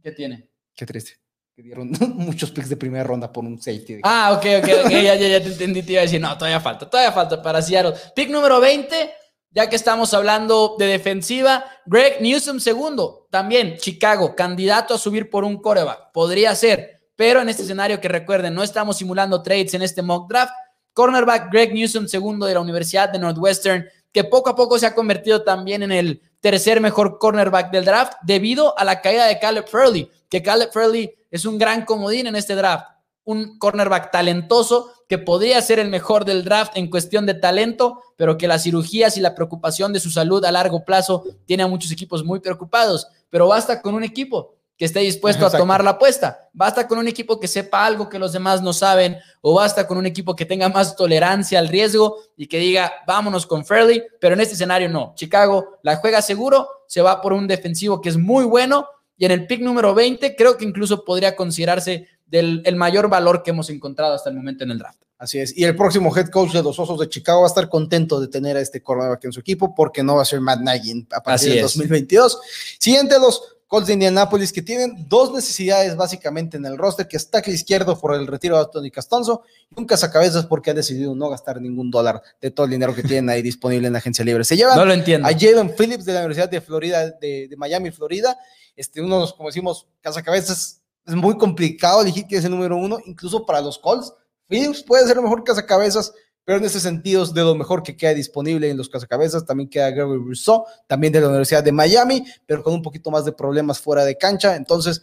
¿Qué tiene? Qué triste dieron muchos picks de primera ronda por un safety. Ah, ok, ok, okay ya, ya, ya, te entendí, te iba a decir, no, todavía falta, todavía falta para Seattle. Pick número 20, ya que estamos hablando de defensiva, Greg Newsom segundo, también Chicago, candidato a subir por un coreback, podría ser, pero en este escenario que recuerden, no estamos simulando trades en este mock draft, cornerback Greg Newsom segundo de la Universidad de Northwestern, que poco a poco se ha convertido también en el tercer mejor cornerback del draft debido a la caída de Caleb Furley, que Caleb Furley es un gran comodín en este draft un cornerback talentoso que podría ser el mejor del draft en cuestión de talento, pero que las cirugías y la preocupación de su salud a largo plazo tiene a muchos equipos muy preocupados. Pero basta con un equipo que esté dispuesto a tomar la apuesta. Basta con un equipo que sepa algo que los demás no saben, o basta con un equipo que tenga más tolerancia al riesgo y que diga, vámonos con Fairley, pero en este escenario no. Chicago la juega seguro, se va por un defensivo que es muy bueno, y en el pick número 20 creo que incluso podría considerarse del el mayor valor que hemos encontrado hasta el momento en el draft. Así es. Y el próximo head coach de los Osos de Chicago va a estar contento de tener a este cornerback en su equipo porque no va a ser Matt Nagy a partir de 2022. Siguiente, los Colts de Indianapolis que tienen dos necesidades básicamente en el roster, que es tackle izquierdo por el retiro de Tony Castonzo y un cazacabezas porque ha decidido no gastar ningún dólar de todo el dinero que tienen ahí disponible en la agencia libre. Se llevan no lo entiendo. a Jalen Phillips de la Universidad de Florida, de, de Miami, Florida. Este, uno de los, como decimos, cazacabezas es muy complicado elegir quién es el número uno, incluso para los Colts. Phillips puede ser el mejor cazacabezas, pero en ese sentido es de lo mejor que queda disponible en los cazacabezas. También queda Gary Rousseau, también de la Universidad de Miami, pero con un poquito más de problemas fuera de cancha. Entonces,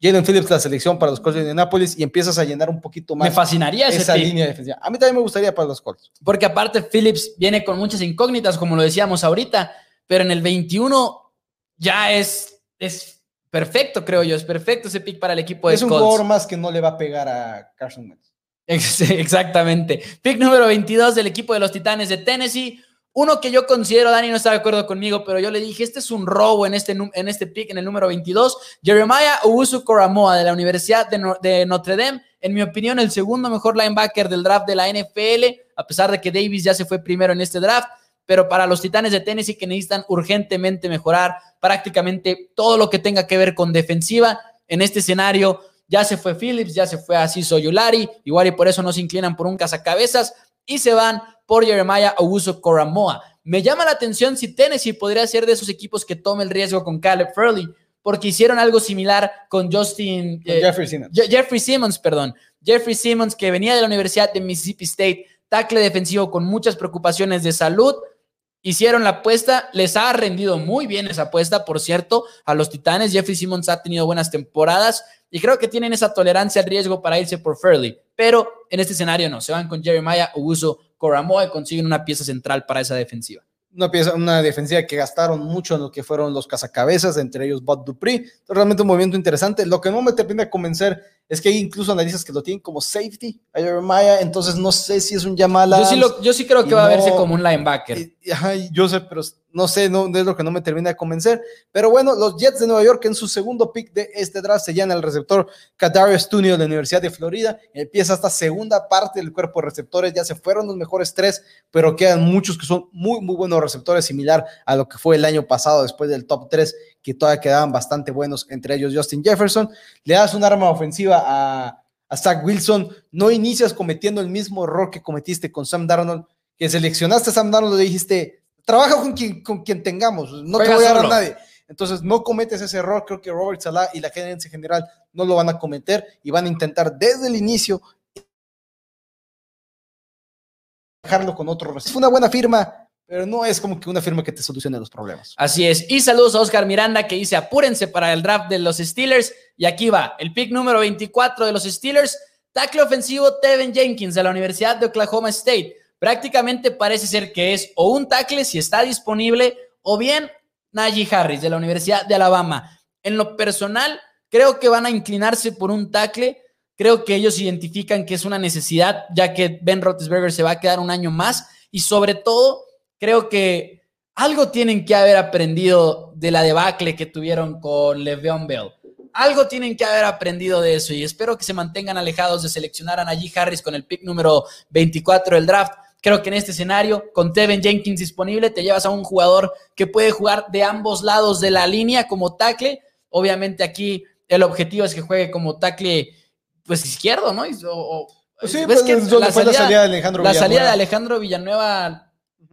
Jalen Phillips la selección para los Colts de Indianapolis y empiezas a llenar un poquito más. Me fascinaría esa línea defensiva. A mí también me gustaría para los Colts. Porque aparte Phillips viene con muchas incógnitas, como lo decíamos ahorita, pero en el 21 ya es, es perfecto, creo yo. Es perfecto ese pick para el equipo de Es un jugador más que no le va a pegar a Carson Wentz. Exactamente. Pick número 22 del equipo de los Titanes de Tennessee. Uno que yo considero, Dani no está de acuerdo conmigo, pero yo le dije, este es un robo en este, en este pick, en el número 22. Jeremiah Owusu Koramoa de la Universidad de, de Notre Dame. En mi opinión, el segundo mejor linebacker del draft de la NFL, a pesar de que Davis ya se fue primero en este draft pero para los Titanes de Tennessee que necesitan urgentemente mejorar prácticamente todo lo que tenga que ver con defensiva en este escenario. Ya se fue Phillips, ya se fue así Yulari, igual y por eso no se inclinan por un cazacabezas y se van por Jeremiah Augusto Coramoa. Me llama la atención si Tennessee podría ser de esos equipos que tome el riesgo con Caleb Furley, porque hicieron algo similar con Justin eh, Jeffrey Simmons. Jeffrey Simmons, perdón. Jeffrey Simmons, que venía de la Universidad de Mississippi State, tackle defensivo con muchas preocupaciones de salud, hicieron la apuesta, les ha rendido muy bien esa apuesta, por cierto, a los Titanes. Jeffrey Simmons ha tenido buenas temporadas y creo que tienen esa tolerancia al riesgo para irse por Fairley, pero en este escenario no, se van con Jeremiah Uso Coramoa y consiguen una pieza central para esa defensiva. Una pieza, una defensiva que gastaron mucho en lo que fueron los cazacabezas, entre ellos Bud Dupree. Realmente un movimiento interesante. Lo que no me termina de convencer es que hay incluso analistas que lo tienen como safety a Jeremiah, entonces no sé si es un Yamala. Yo sí, yo sí creo que va a verse como un linebacker. yo sé, pero no sé, no, es lo que no me termina de convencer. Pero bueno, los Jets de Nueva York en su segundo pick de este draft se llama el receptor Kadarius Tunio de la Universidad de Florida. Empieza esta segunda parte del cuerpo de receptores. Ya se fueron los mejores tres, pero quedan muchos que son muy, muy buenos receptores, similar a lo que fue el año pasado después del top 3 que todavía quedaban bastante buenos, entre ellos Justin Jefferson. Le das un arma ofensiva a, a Zach Wilson, no inicias cometiendo el mismo error que cometiste con Sam Darnold, que seleccionaste a Sam Darnold y dijiste, trabaja con quien, con quien tengamos, no te voy a dar a nadie. Entonces, no cometes ese error. Creo que Robert Salah y la gerencia general no lo van a cometer y van a intentar desde el inicio dejarlo con otro. Fue una buena firma, pero no es como que una firma que te solucione los problemas. Así es. Y saludos a Oscar Miranda que dice, apúrense para el draft de los Steelers. Y aquí va, el pick número 24 de los Steelers, tackle ofensivo Tevin Jenkins de la Universidad de Oklahoma State. Prácticamente parece ser que es o un tackle si está disponible o bien Najee Harris de la Universidad de Alabama. En lo personal, creo que van a inclinarse por un tackle. Creo que ellos identifican que es una necesidad, ya que Ben Roethlisberger se va a quedar un año más. Y sobre todo, creo que algo tienen que haber aprendido de la debacle que tuvieron con Le'Veon Bell. Algo tienen que haber aprendido de eso y espero que se mantengan alejados de seleccionar a Najee Harris con el pick número 24 del draft Creo que en este escenario, con Tevin Jenkins disponible, te llevas a un jugador que puede jugar de ambos lados de la línea como tackle. Obviamente aquí el objetivo es que juegue como tackle pues izquierdo, ¿no? Pues sí, pues, que la, salida, la salida de Alejandro la salida de Alejandro Villanueva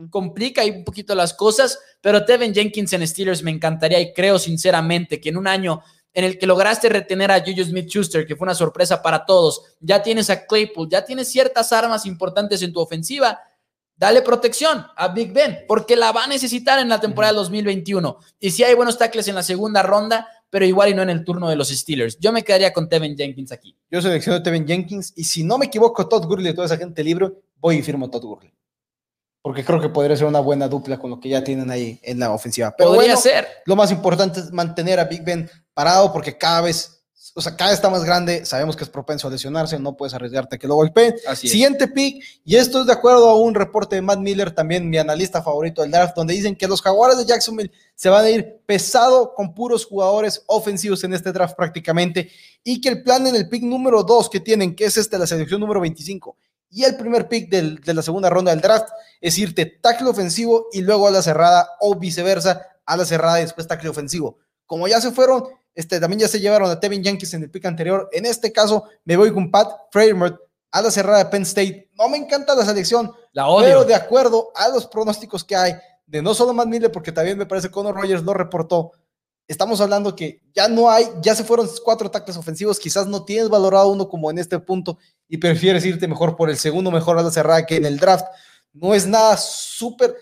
complica ahí un poquito las cosas, pero Tevin Jenkins en Steelers me encantaría y creo sinceramente que en un año en el que lograste retener a Juju Smith-Schuster, que fue una sorpresa para todos, ya tienes a Claypool, ya tienes ciertas armas importantes en tu ofensiva, dale protección a Big Ben, porque la va a necesitar en la temporada 2021. Y si hay buenos tackles en la segunda ronda, pero igual y no en el turno de los Steelers. Yo me quedaría con Tevin Jenkins aquí. Yo selecciono a Tevin Jenkins y si no me equivoco, Todd Gurley y toda esa gente libre, voy y firmo Todd Gurley porque creo que podría ser una buena dupla con lo que ya tienen ahí en la ofensiva. Pero Podría ser. Lo más importante es mantener a Big Ben parado porque cada vez, o sea, cada vez está más grande, sabemos que es propenso a lesionarse, no puedes arriesgarte a que lo golpeen. Siguiente pick, y esto es de acuerdo a un reporte de Matt Miller, también mi analista favorito del draft, donde dicen que los jaguares de Jacksonville se van a ir pesado con puros jugadores ofensivos en este draft prácticamente, y que el plan en el pick número 2 que tienen, que es este, la selección número 25, y el primer pick de la segunda ronda del draft es irte tackle ofensivo y luego a la cerrada o viceversa, a la cerrada y después tackle ofensivo. Como ya se fueron, este, también ya se llevaron a Tevin Jenkins en el pick anterior. En este caso, me voy con Pat Framer a la cerrada de Penn State. No me encanta la selección, la odio. pero de acuerdo a los pronósticos que hay, de no solo Matt Miller, porque también me parece que Conor Rogers lo reportó, estamos hablando que ya no hay, ya se fueron cuatro tackles ofensivos, quizás no tienes valorado uno como en este punto y prefieres irte mejor por el segundo mejor a la cerrada que en el draft. No es nada súper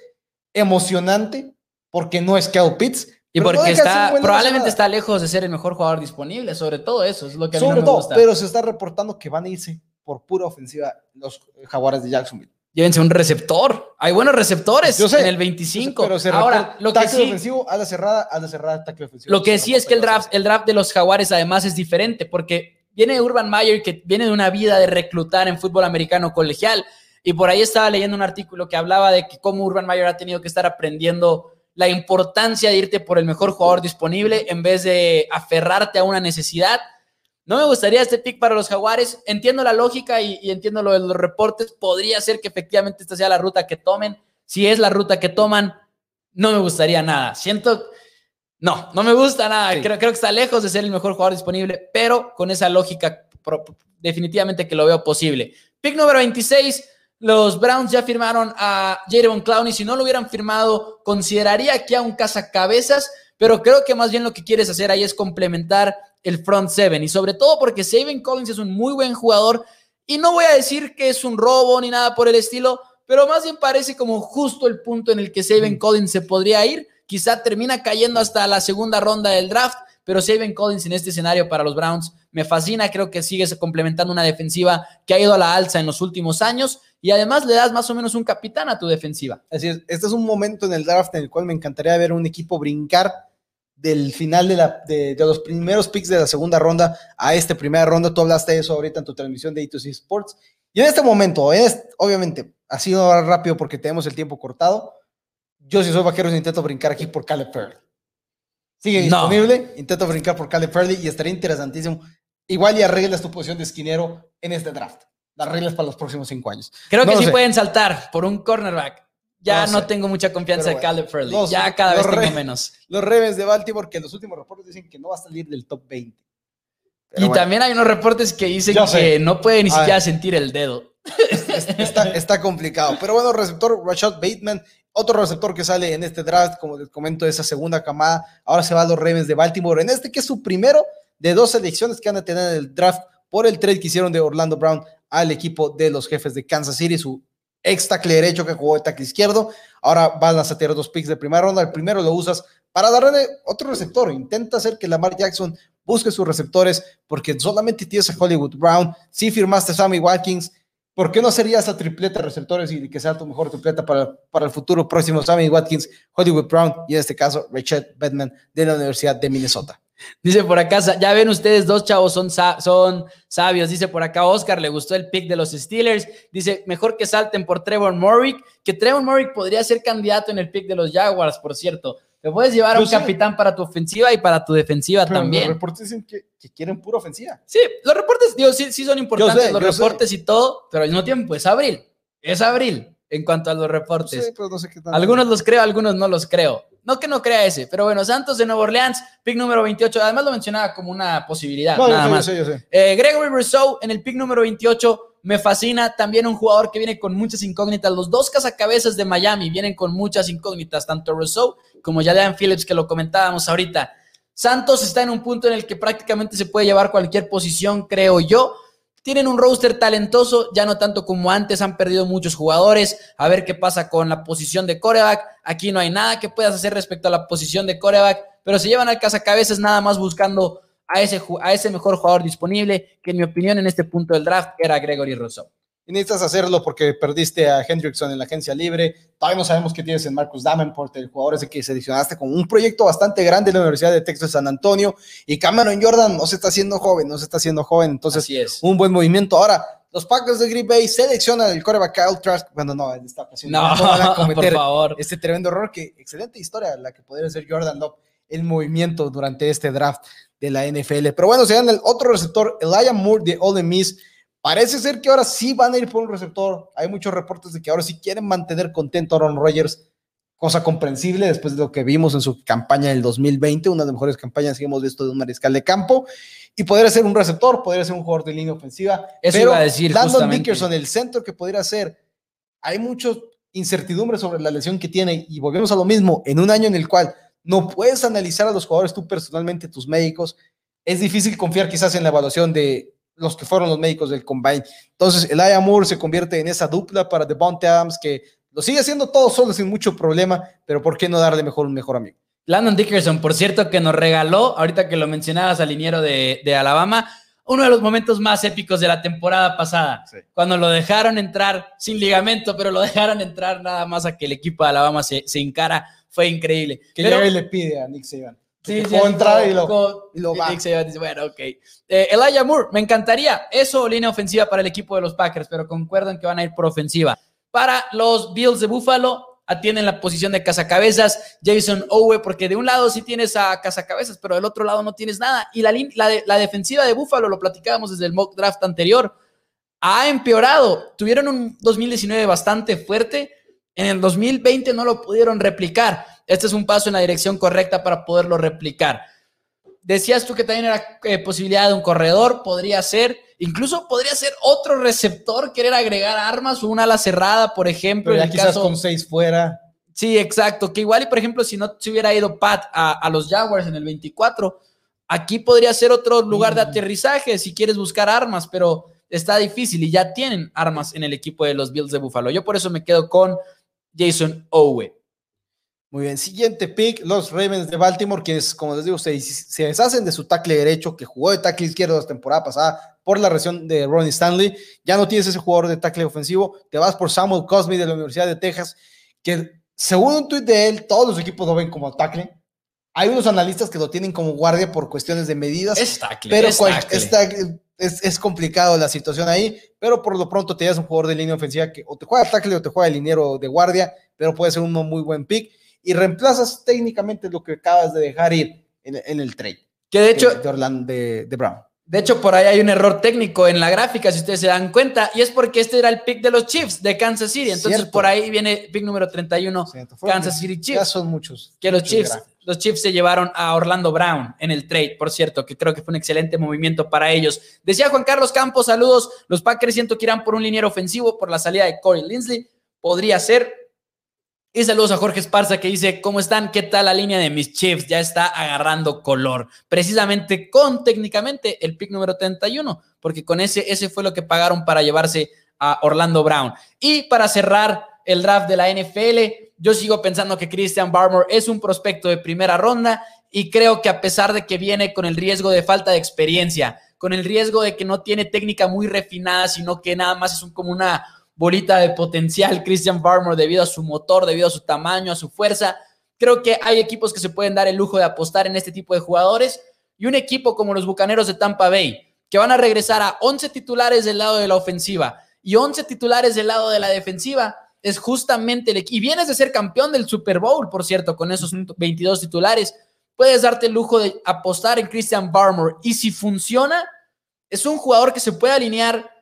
emocionante porque no es Cal Pitts. Y porque está, probablemente está lejos de ser el mejor jugador disponible, sobre todo eso, es lo que a mí no me todo, pero se está reportando que van a irse por pura ofensiva los jaguares de Jacksonville. Llévense un receptor. Hay buenos receptores en el 25. Pero Ahora, lo que sí, ofensivo, a la cerrada, a la cerrada, tackle ofensivo. Lo que sí es que el draft, el draft de los Jaguares además es diferente porque viene Urban Meyer que viene de una vida de reclutar en fútbol americano colegial y por ahí estaba leyendo un artículo que hablaba de que cómo Urban Meyer ha tenido que estar aprendiendo la importancia de irte por el mejor jugador disponible en vez de aferrarte a una necesidad no me gustaría este pick para los Jaguares. Entiendo la lógica y, entiendo lo de los reportes. Podría ser que efectivamente esta sea la ruta que tomen. Si es la ruta que toman, no me gustaría nada. Siento, no, no me gusta nada. Creo, creo que está lejos de ser el mejor jugador disponible, pero con esa lógica, definitivamente que lo veo posible. Pick número 26. Los Browns ya firmaron a Jaron Clowney. Si no lo hubieran firmado, consideraría que a un cazacabezas, pero creo que más bien lo que quieres hacer ahí es complementar el front seven y sobre todo porque Saban Collins es un muy buen jugador y no voy a decir que es un robo ni nada por el estilo, pero más bien parece como justo el punto en el que Saban Collins se podría ir. Quizá termina cayendo hasta la segunda ronda del draft, pero Saban Collins en este escenario para los Browns me fascina. Creo que sigue complementando una defensiva que ha ido a la alza en los últimos años y además le das más o menos un capitán a tu defensiva. Así es, este es un momento en el draft en el cual me encantaría ver un equipo brincar del final de, la, de, los primeros picks de la segunda ronda a esta primera ronda. Tú hablaste de eso ahorita en tu transmisión de E2C Sports. Y en este momento, es, obviamente, ha sido rápido porque tenemos el tiempo cortado. Yo, si soy vaquero, intento brincar aquí por Caleb Fairley. Sigue disponible, intento brincar por Caleb Fairley y estaría interesantísimo. Igual y arreglas tu posición de esquinero en este draft. Las reglas para los próximos cinco años. Creo que sí pueden saltar por un cornerback. Ya no, tengo mucha confianza en Caleb Furley. ya cada vez tengo menos. Los Ravens de Baltimore, que los últimos reportes dicen que no va a salir del top 20. Pero y bueno, también hay unos reportes que dicen Yo sé. que no puede ni A siquiera ver. sentir el dedo. está, está complicado. Pero bueno, receptor Rashad Bateman, otro receptor que sale en este draft, como les comento, esa segunda camada. Ahora se va a los Ravens de Baltimore. En este que es su primero de dos selecciones que van a tener en el draft por el trade que hicieron de Orlando Brown al equipo de los jefes de Kansas City, su ex tackle derecho que jugó de tackle izquierdo. Ahora van a tener dos picks de primera ronda. El primero lo usas para darle otro receptor. Intenta hacer que Lamar Jackson busque sus receptores porque solamente tienes a Hollywood Brown. Si firmaste a Sammy Watkins, ¿por qué no sería esa tripleta de receptores y que sea tu mejor tripleta para, para el futuro próximo? Sammy Watkins, Hollywood Brown y en este caso Richard Bedman de la Universidad de Minnesota. Dice por acá, ya ven ustedes, dos chavos son, son sabios. Dice por acá, Oscar, le gustó el pick de los Steelers. Dice, mejor que salten por Trevor Morrick, que Trevor Morrick podría ser candidato en el pick de los Jaguars, por cierto. Te puedes llevar a Yo un sé. capitán para tu ofensiva y para tu defensiva Pero también. Los reportes dicen que, que quieren pura ofensiva. Sí, los reportes, digo, sí, sí son importantes sé, los yo sé. reportes y todo, pero al mismo tiempo es abril. Es abril en cuanto a los reportes. pero no sé qué tal. Algunos los creo, algunos no los creo. No que no crea ese, pero bueno, Santos de Nueva Orleans, pick número 28. Además lo mencionaba como una posibilidad, No, yo nada yo más. yo sé. Eh, Gregory Rousseau en el pick número 28 me fascina. También un jugador que viene con muchas incógnitas. Los dos cazacabezas de Miami vienen con muchas incógnitas, tanto Rousseau como Jalen Phillips, que lo comentábamos ahorita. Santos está en un punto en el que prácticamente se puede llevar cualquier posición, creo yo. Tienen un roster talentoso, ya no tanto como antes, han perdido muchos jugadores. A ver qué pasa con la posición de coreback. Aquí no hay nada que puedas hacer respecto a la posición de coreback, pero se llevan al cazacabezas nada más buscando a ese, a ese mejor jugador disponible, que en mi opinión en este punto del draft era Gregory Rousseau. Y necesitas hacerlo porque perdiste a Hendrickson en la agencia libre. Todavía no sabemos qué tienes en Marcus Davenport, el jugador ese que seleccionaste con un proyecto bastante grande en la Universidad de Texas San Antonio. Y Cameron Jordan no se está haciendo joven, no se está haciendo joven. Entonces, Así es. un buen movimiento. Ahora, los Packers de Green Bay seleccionan el coreback Kyle Trask. Bueno, no, en esta ocasión No, van a por favor. este tremendo error. Que excelente historia la que podría ser Jordan Love, el movimiento durante este draft de la NFL. Pero bueno, se dan el otro receptor, Elijah Moore de Ole Miss. Parece ser que ahora sí van a ir por un receptor. Hay muchos reportes de que ahora sí quieren mantener contento a Aaron Rodgers, cosa comprensible después de lo que vimos en su campaña del 2020, una de las mejores campañas que hemos visto de un mariscal de campo. Y podría ser un receptor, podría ser un jugador de línea ofensiva. Eso pero iba a decir Landon. Dickerson, el centro que podría ser, hay mucho incertidumbre sobre la lesión que tiene y volvemos a lo mismo, en un año en el cual no puedes analizar a los jugadores tú personalmente, tus médicos, es difícil confiar quizás en la evaluación de los que fueron los médicos del combine. Entonces, Elijah Moore se convierte en esa dupla para Devontae Adams que lo sigue haciendo todo solo sin mucho problema, pero ¿por qué no darle mejor un mejor amigo? Landon Dickerson, por cierto, que nos regaló, ahorita que lo mencionabas al liniero de, de Alabama, uno de los momentos más épicos de la temporada pasada, Sí. cuando lo dejaron entrar sin ligamento, pero lo dejaron entrar nada más a que el equipo de Alabama se, se encara, fue increíble. Que Pero- llega y le pide a Nick Saban. Sí, como- y lo, y lo va. Bueno, ok. Eh, Elijah Moore, me encantaría. Eso, línea ofensiva para el equipo de los Packers, pero concuerdan que van a ir por ofensiva. Para los Bills de Buffalo, atienden la posición de cazacabezas, Jason Owe, porque de un lado sí tienes a cazacabezas, pero del otro lado no tienes nada. Y la, lin- la, de- la defensiva de Buffalo, lo platicábamos desde el mock draft anterior, ha empeorado. Tuvieron un 2019 bastante fuerte. En el 2020 no lo pudieron replicar. Este es un paso en la dirección correcta para poderlo replicar. Decías tú que también era eh, posibilidad de un corredor, podría ser, incluso podría ser otro receptor, querer agregar armas o una ala cerrada, por ejemplo. Pero ya quizás caso- con seis fuera. Sí, exacto. Que igual, y por ejemplo, si no se hubiera ido Pat a, a los Jaguars en el 24, aquí podría ser otro lugar de Mm. aterrizaje si quieres buscar armas, pero está difícil y ya tienen armas en el equipo de los Bills de Buffalo. Yo por eso me quedo con Jason Owe. Muy bien, siguiente pick, los Ravens de Baltimore, quienes, como les digo, se, se deshacen de su tackle derecho, que jugó de tackle izquierdo la temporada pasada por la lesión de Ronnie Stanley. Ya no tienes ese jugador de tackle ofensivo, te vas por Samuel Cosme de la Universidad de Texas, que según un tuit de él, todos los equipos lo ven como tackle. Hay unos analistas que lo tienen como guardia por cuestiones de medidas, Es tackle. pero es cual- tackle. está- es, es complicado la situación ahí, pero por lo pronto te das un jugador de línea ofensiva que o te juega tackle o te juega el liniero de guardia, pero puede ser un muy buen pick y reemplazas técnicamente lo que acabas de dejar ir en, en el trade Que de hecho, de, Orlando de, de Brown. De hecho, por ahí hay un error técnico en la gráfica, si ustedes se dan cuenta, y es porque este era el pick de los Chiefs de Kansas City. Entonces, Cierto. por ahí viene pick número 31, Cierto, fueron- Kansas City Ya Chiefs. son muchos. Que los Chiefs, los Chiefs se llevaron a Orlando Brown en el trade, por cierto, que creo que fue un excelente movimiento para ellos. Decía Juan Carlos Campos, saludos. Los Packers siento que irán por un liniero ofensivo por la salida de Corey Linsley. Podría ser. Y saludos a Jorge Esparza que dice, ¿cómo están? ¿Qué tal la línea de mis Chiefs? Ya está agarrando color. Precisamente con técnicamente el pick número 31, porque con ese, ese fue lo que pagaron para llevarse a Orlando Brown. Y para cerrar el draft de la NFL, yo sigo pensando que Christian Barmore es un prospecto de primera ronda y creo que a pesar de que viene con el riesgo de falta de experiencia, con el riesgo de que no tiene técnica muy refinada, sino que nada más es un, como una bolita de potencial Christian Barmore debido a su motor, debido a su tamaño, a su fuerza. Creo que hay equipos que se pueden dar el lujo de apostar en este tipo de jugadores y un equipo como los Bucaneros de Tampa Bay, que van a regresar a 11 titulares del lado de la ofensiva y 11 titulares del lado de la defensiva, es justamente el equipo. Y vienes de ser campeón del Super Bowl, por cierto, con esos 22 titulares. Puedes darte el lujo de apostar en Christian Barmore y si funciona, es un jugador que se puede alinear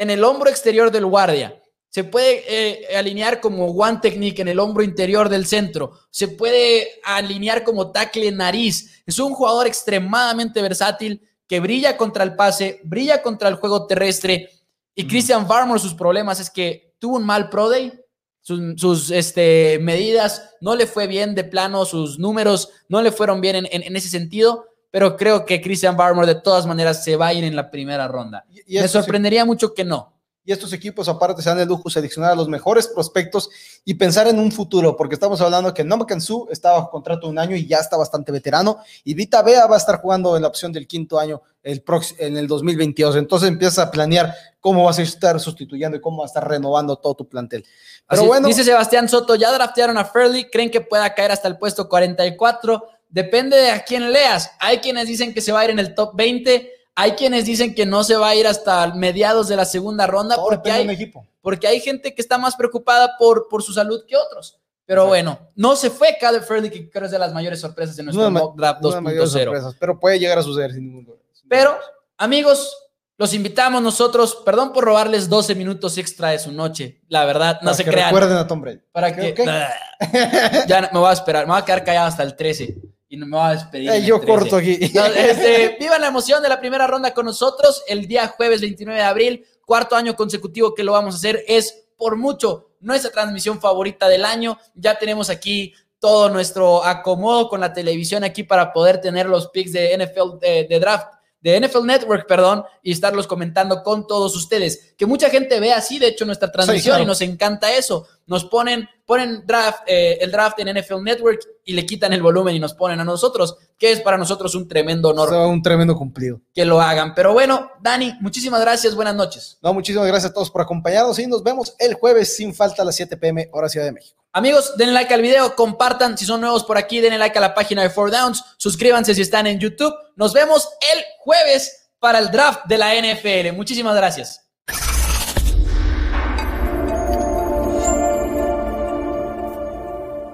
en el hombro exterior del guardia. Se puede eh, alinear como one technique en el hombro interior del centro. Se puede alinear como tackle en nariz. Es un jugador extremadamente versátil que brilla contra el pase, brilla contra el juego terrestre. Y Christian Barmore, sus problemas es que tuvo un mal Pro Day. Sus, sus, este, medidas no le fue bien de plano, sus números no le fueron bien en, en, en ese sentido pero creo que Christian Barmore de todas maneras se va a ir en la primera ronda. Y- y Me sorprendería mucho que no. Y estos equipos aparte se dan el lujo seleccionar a los mejores prospectos y pensar en un futuro, porque estamos hablando que Nomakan Su está bajo contrato un año y ya está bastante veterano, y Vita Bea va a estar jugando en la opción del quinto año el en el 2022. Entonces empiezas a planear cómo vas a estar sustituyendo y cómo vas a estar renovando todo tu plantel. Pero Así- bueno, Dice Sebastián Soto, ya draftearon a Furley, creen que pueda caer hasta el puesto 44. Depende de a quién leas. Hay quienes dicen que se va a ir en el top 20, hay quienes dicen que no se va a ir hasta mediados de la segunda ronda todo porque hay, equipo. porque hay gente que está más preocupada por, por su salud que otros. Pero Exacto. bueno, no se fue Caleb Furley, que creo es de las mayores sorpresas de nuestro mock draft una de las mayores 2.0. sorpresas, pero puede llegar a suceder sin ningún duda. Pero, amigos, los invitamos nosotros, perdón por robarles 12 minutos extra de su noche, la verdad, no Para se que crean. Recuerden a Tom Brady. Para que... Ya me voy a esperar, me voy a quedar callado hasta el 13 y no me voy a despedir. Eh, yo 13. corto aquí. No, este, vivan la emoción de la primera ronda con nosotros el día jueves 29 de abril, cuarto año consecutivo que lo vamos a hacer, es por mucho nuestra transmisión favorita del año. Ya tenemos aquí todo nuestro acomodo con la televisión aquí para poder tener los picks de NFL de, de draft de NFL Network, perdón, y estarlos comentando con todos ustedes. Que mucha gente ve así, de hecho, nuestra transmisión claro. y nos encanta eso. Nos ponen, ponen draft, eh, el draft en NFL Network y le quitan el volumen y nos ponen a nosotros, que es para nosotros un tremendo honor un tremendo cumplido. que lo hagan. Pero bueno, Dani, muchísimas gracias, buenas noches. No, muchísimas gracias a todos por acompañarnos y nos vemos el jueves sin falta a las 7 pm, hora Ciudad de México. Amigos, denle like al video, compartan si son nuevos por aquí, denle like a la página de Four Downs, suscríbanse si están en YouTube. Nos vemos el jueves para el draft de la NFL. Muchísimas gracias.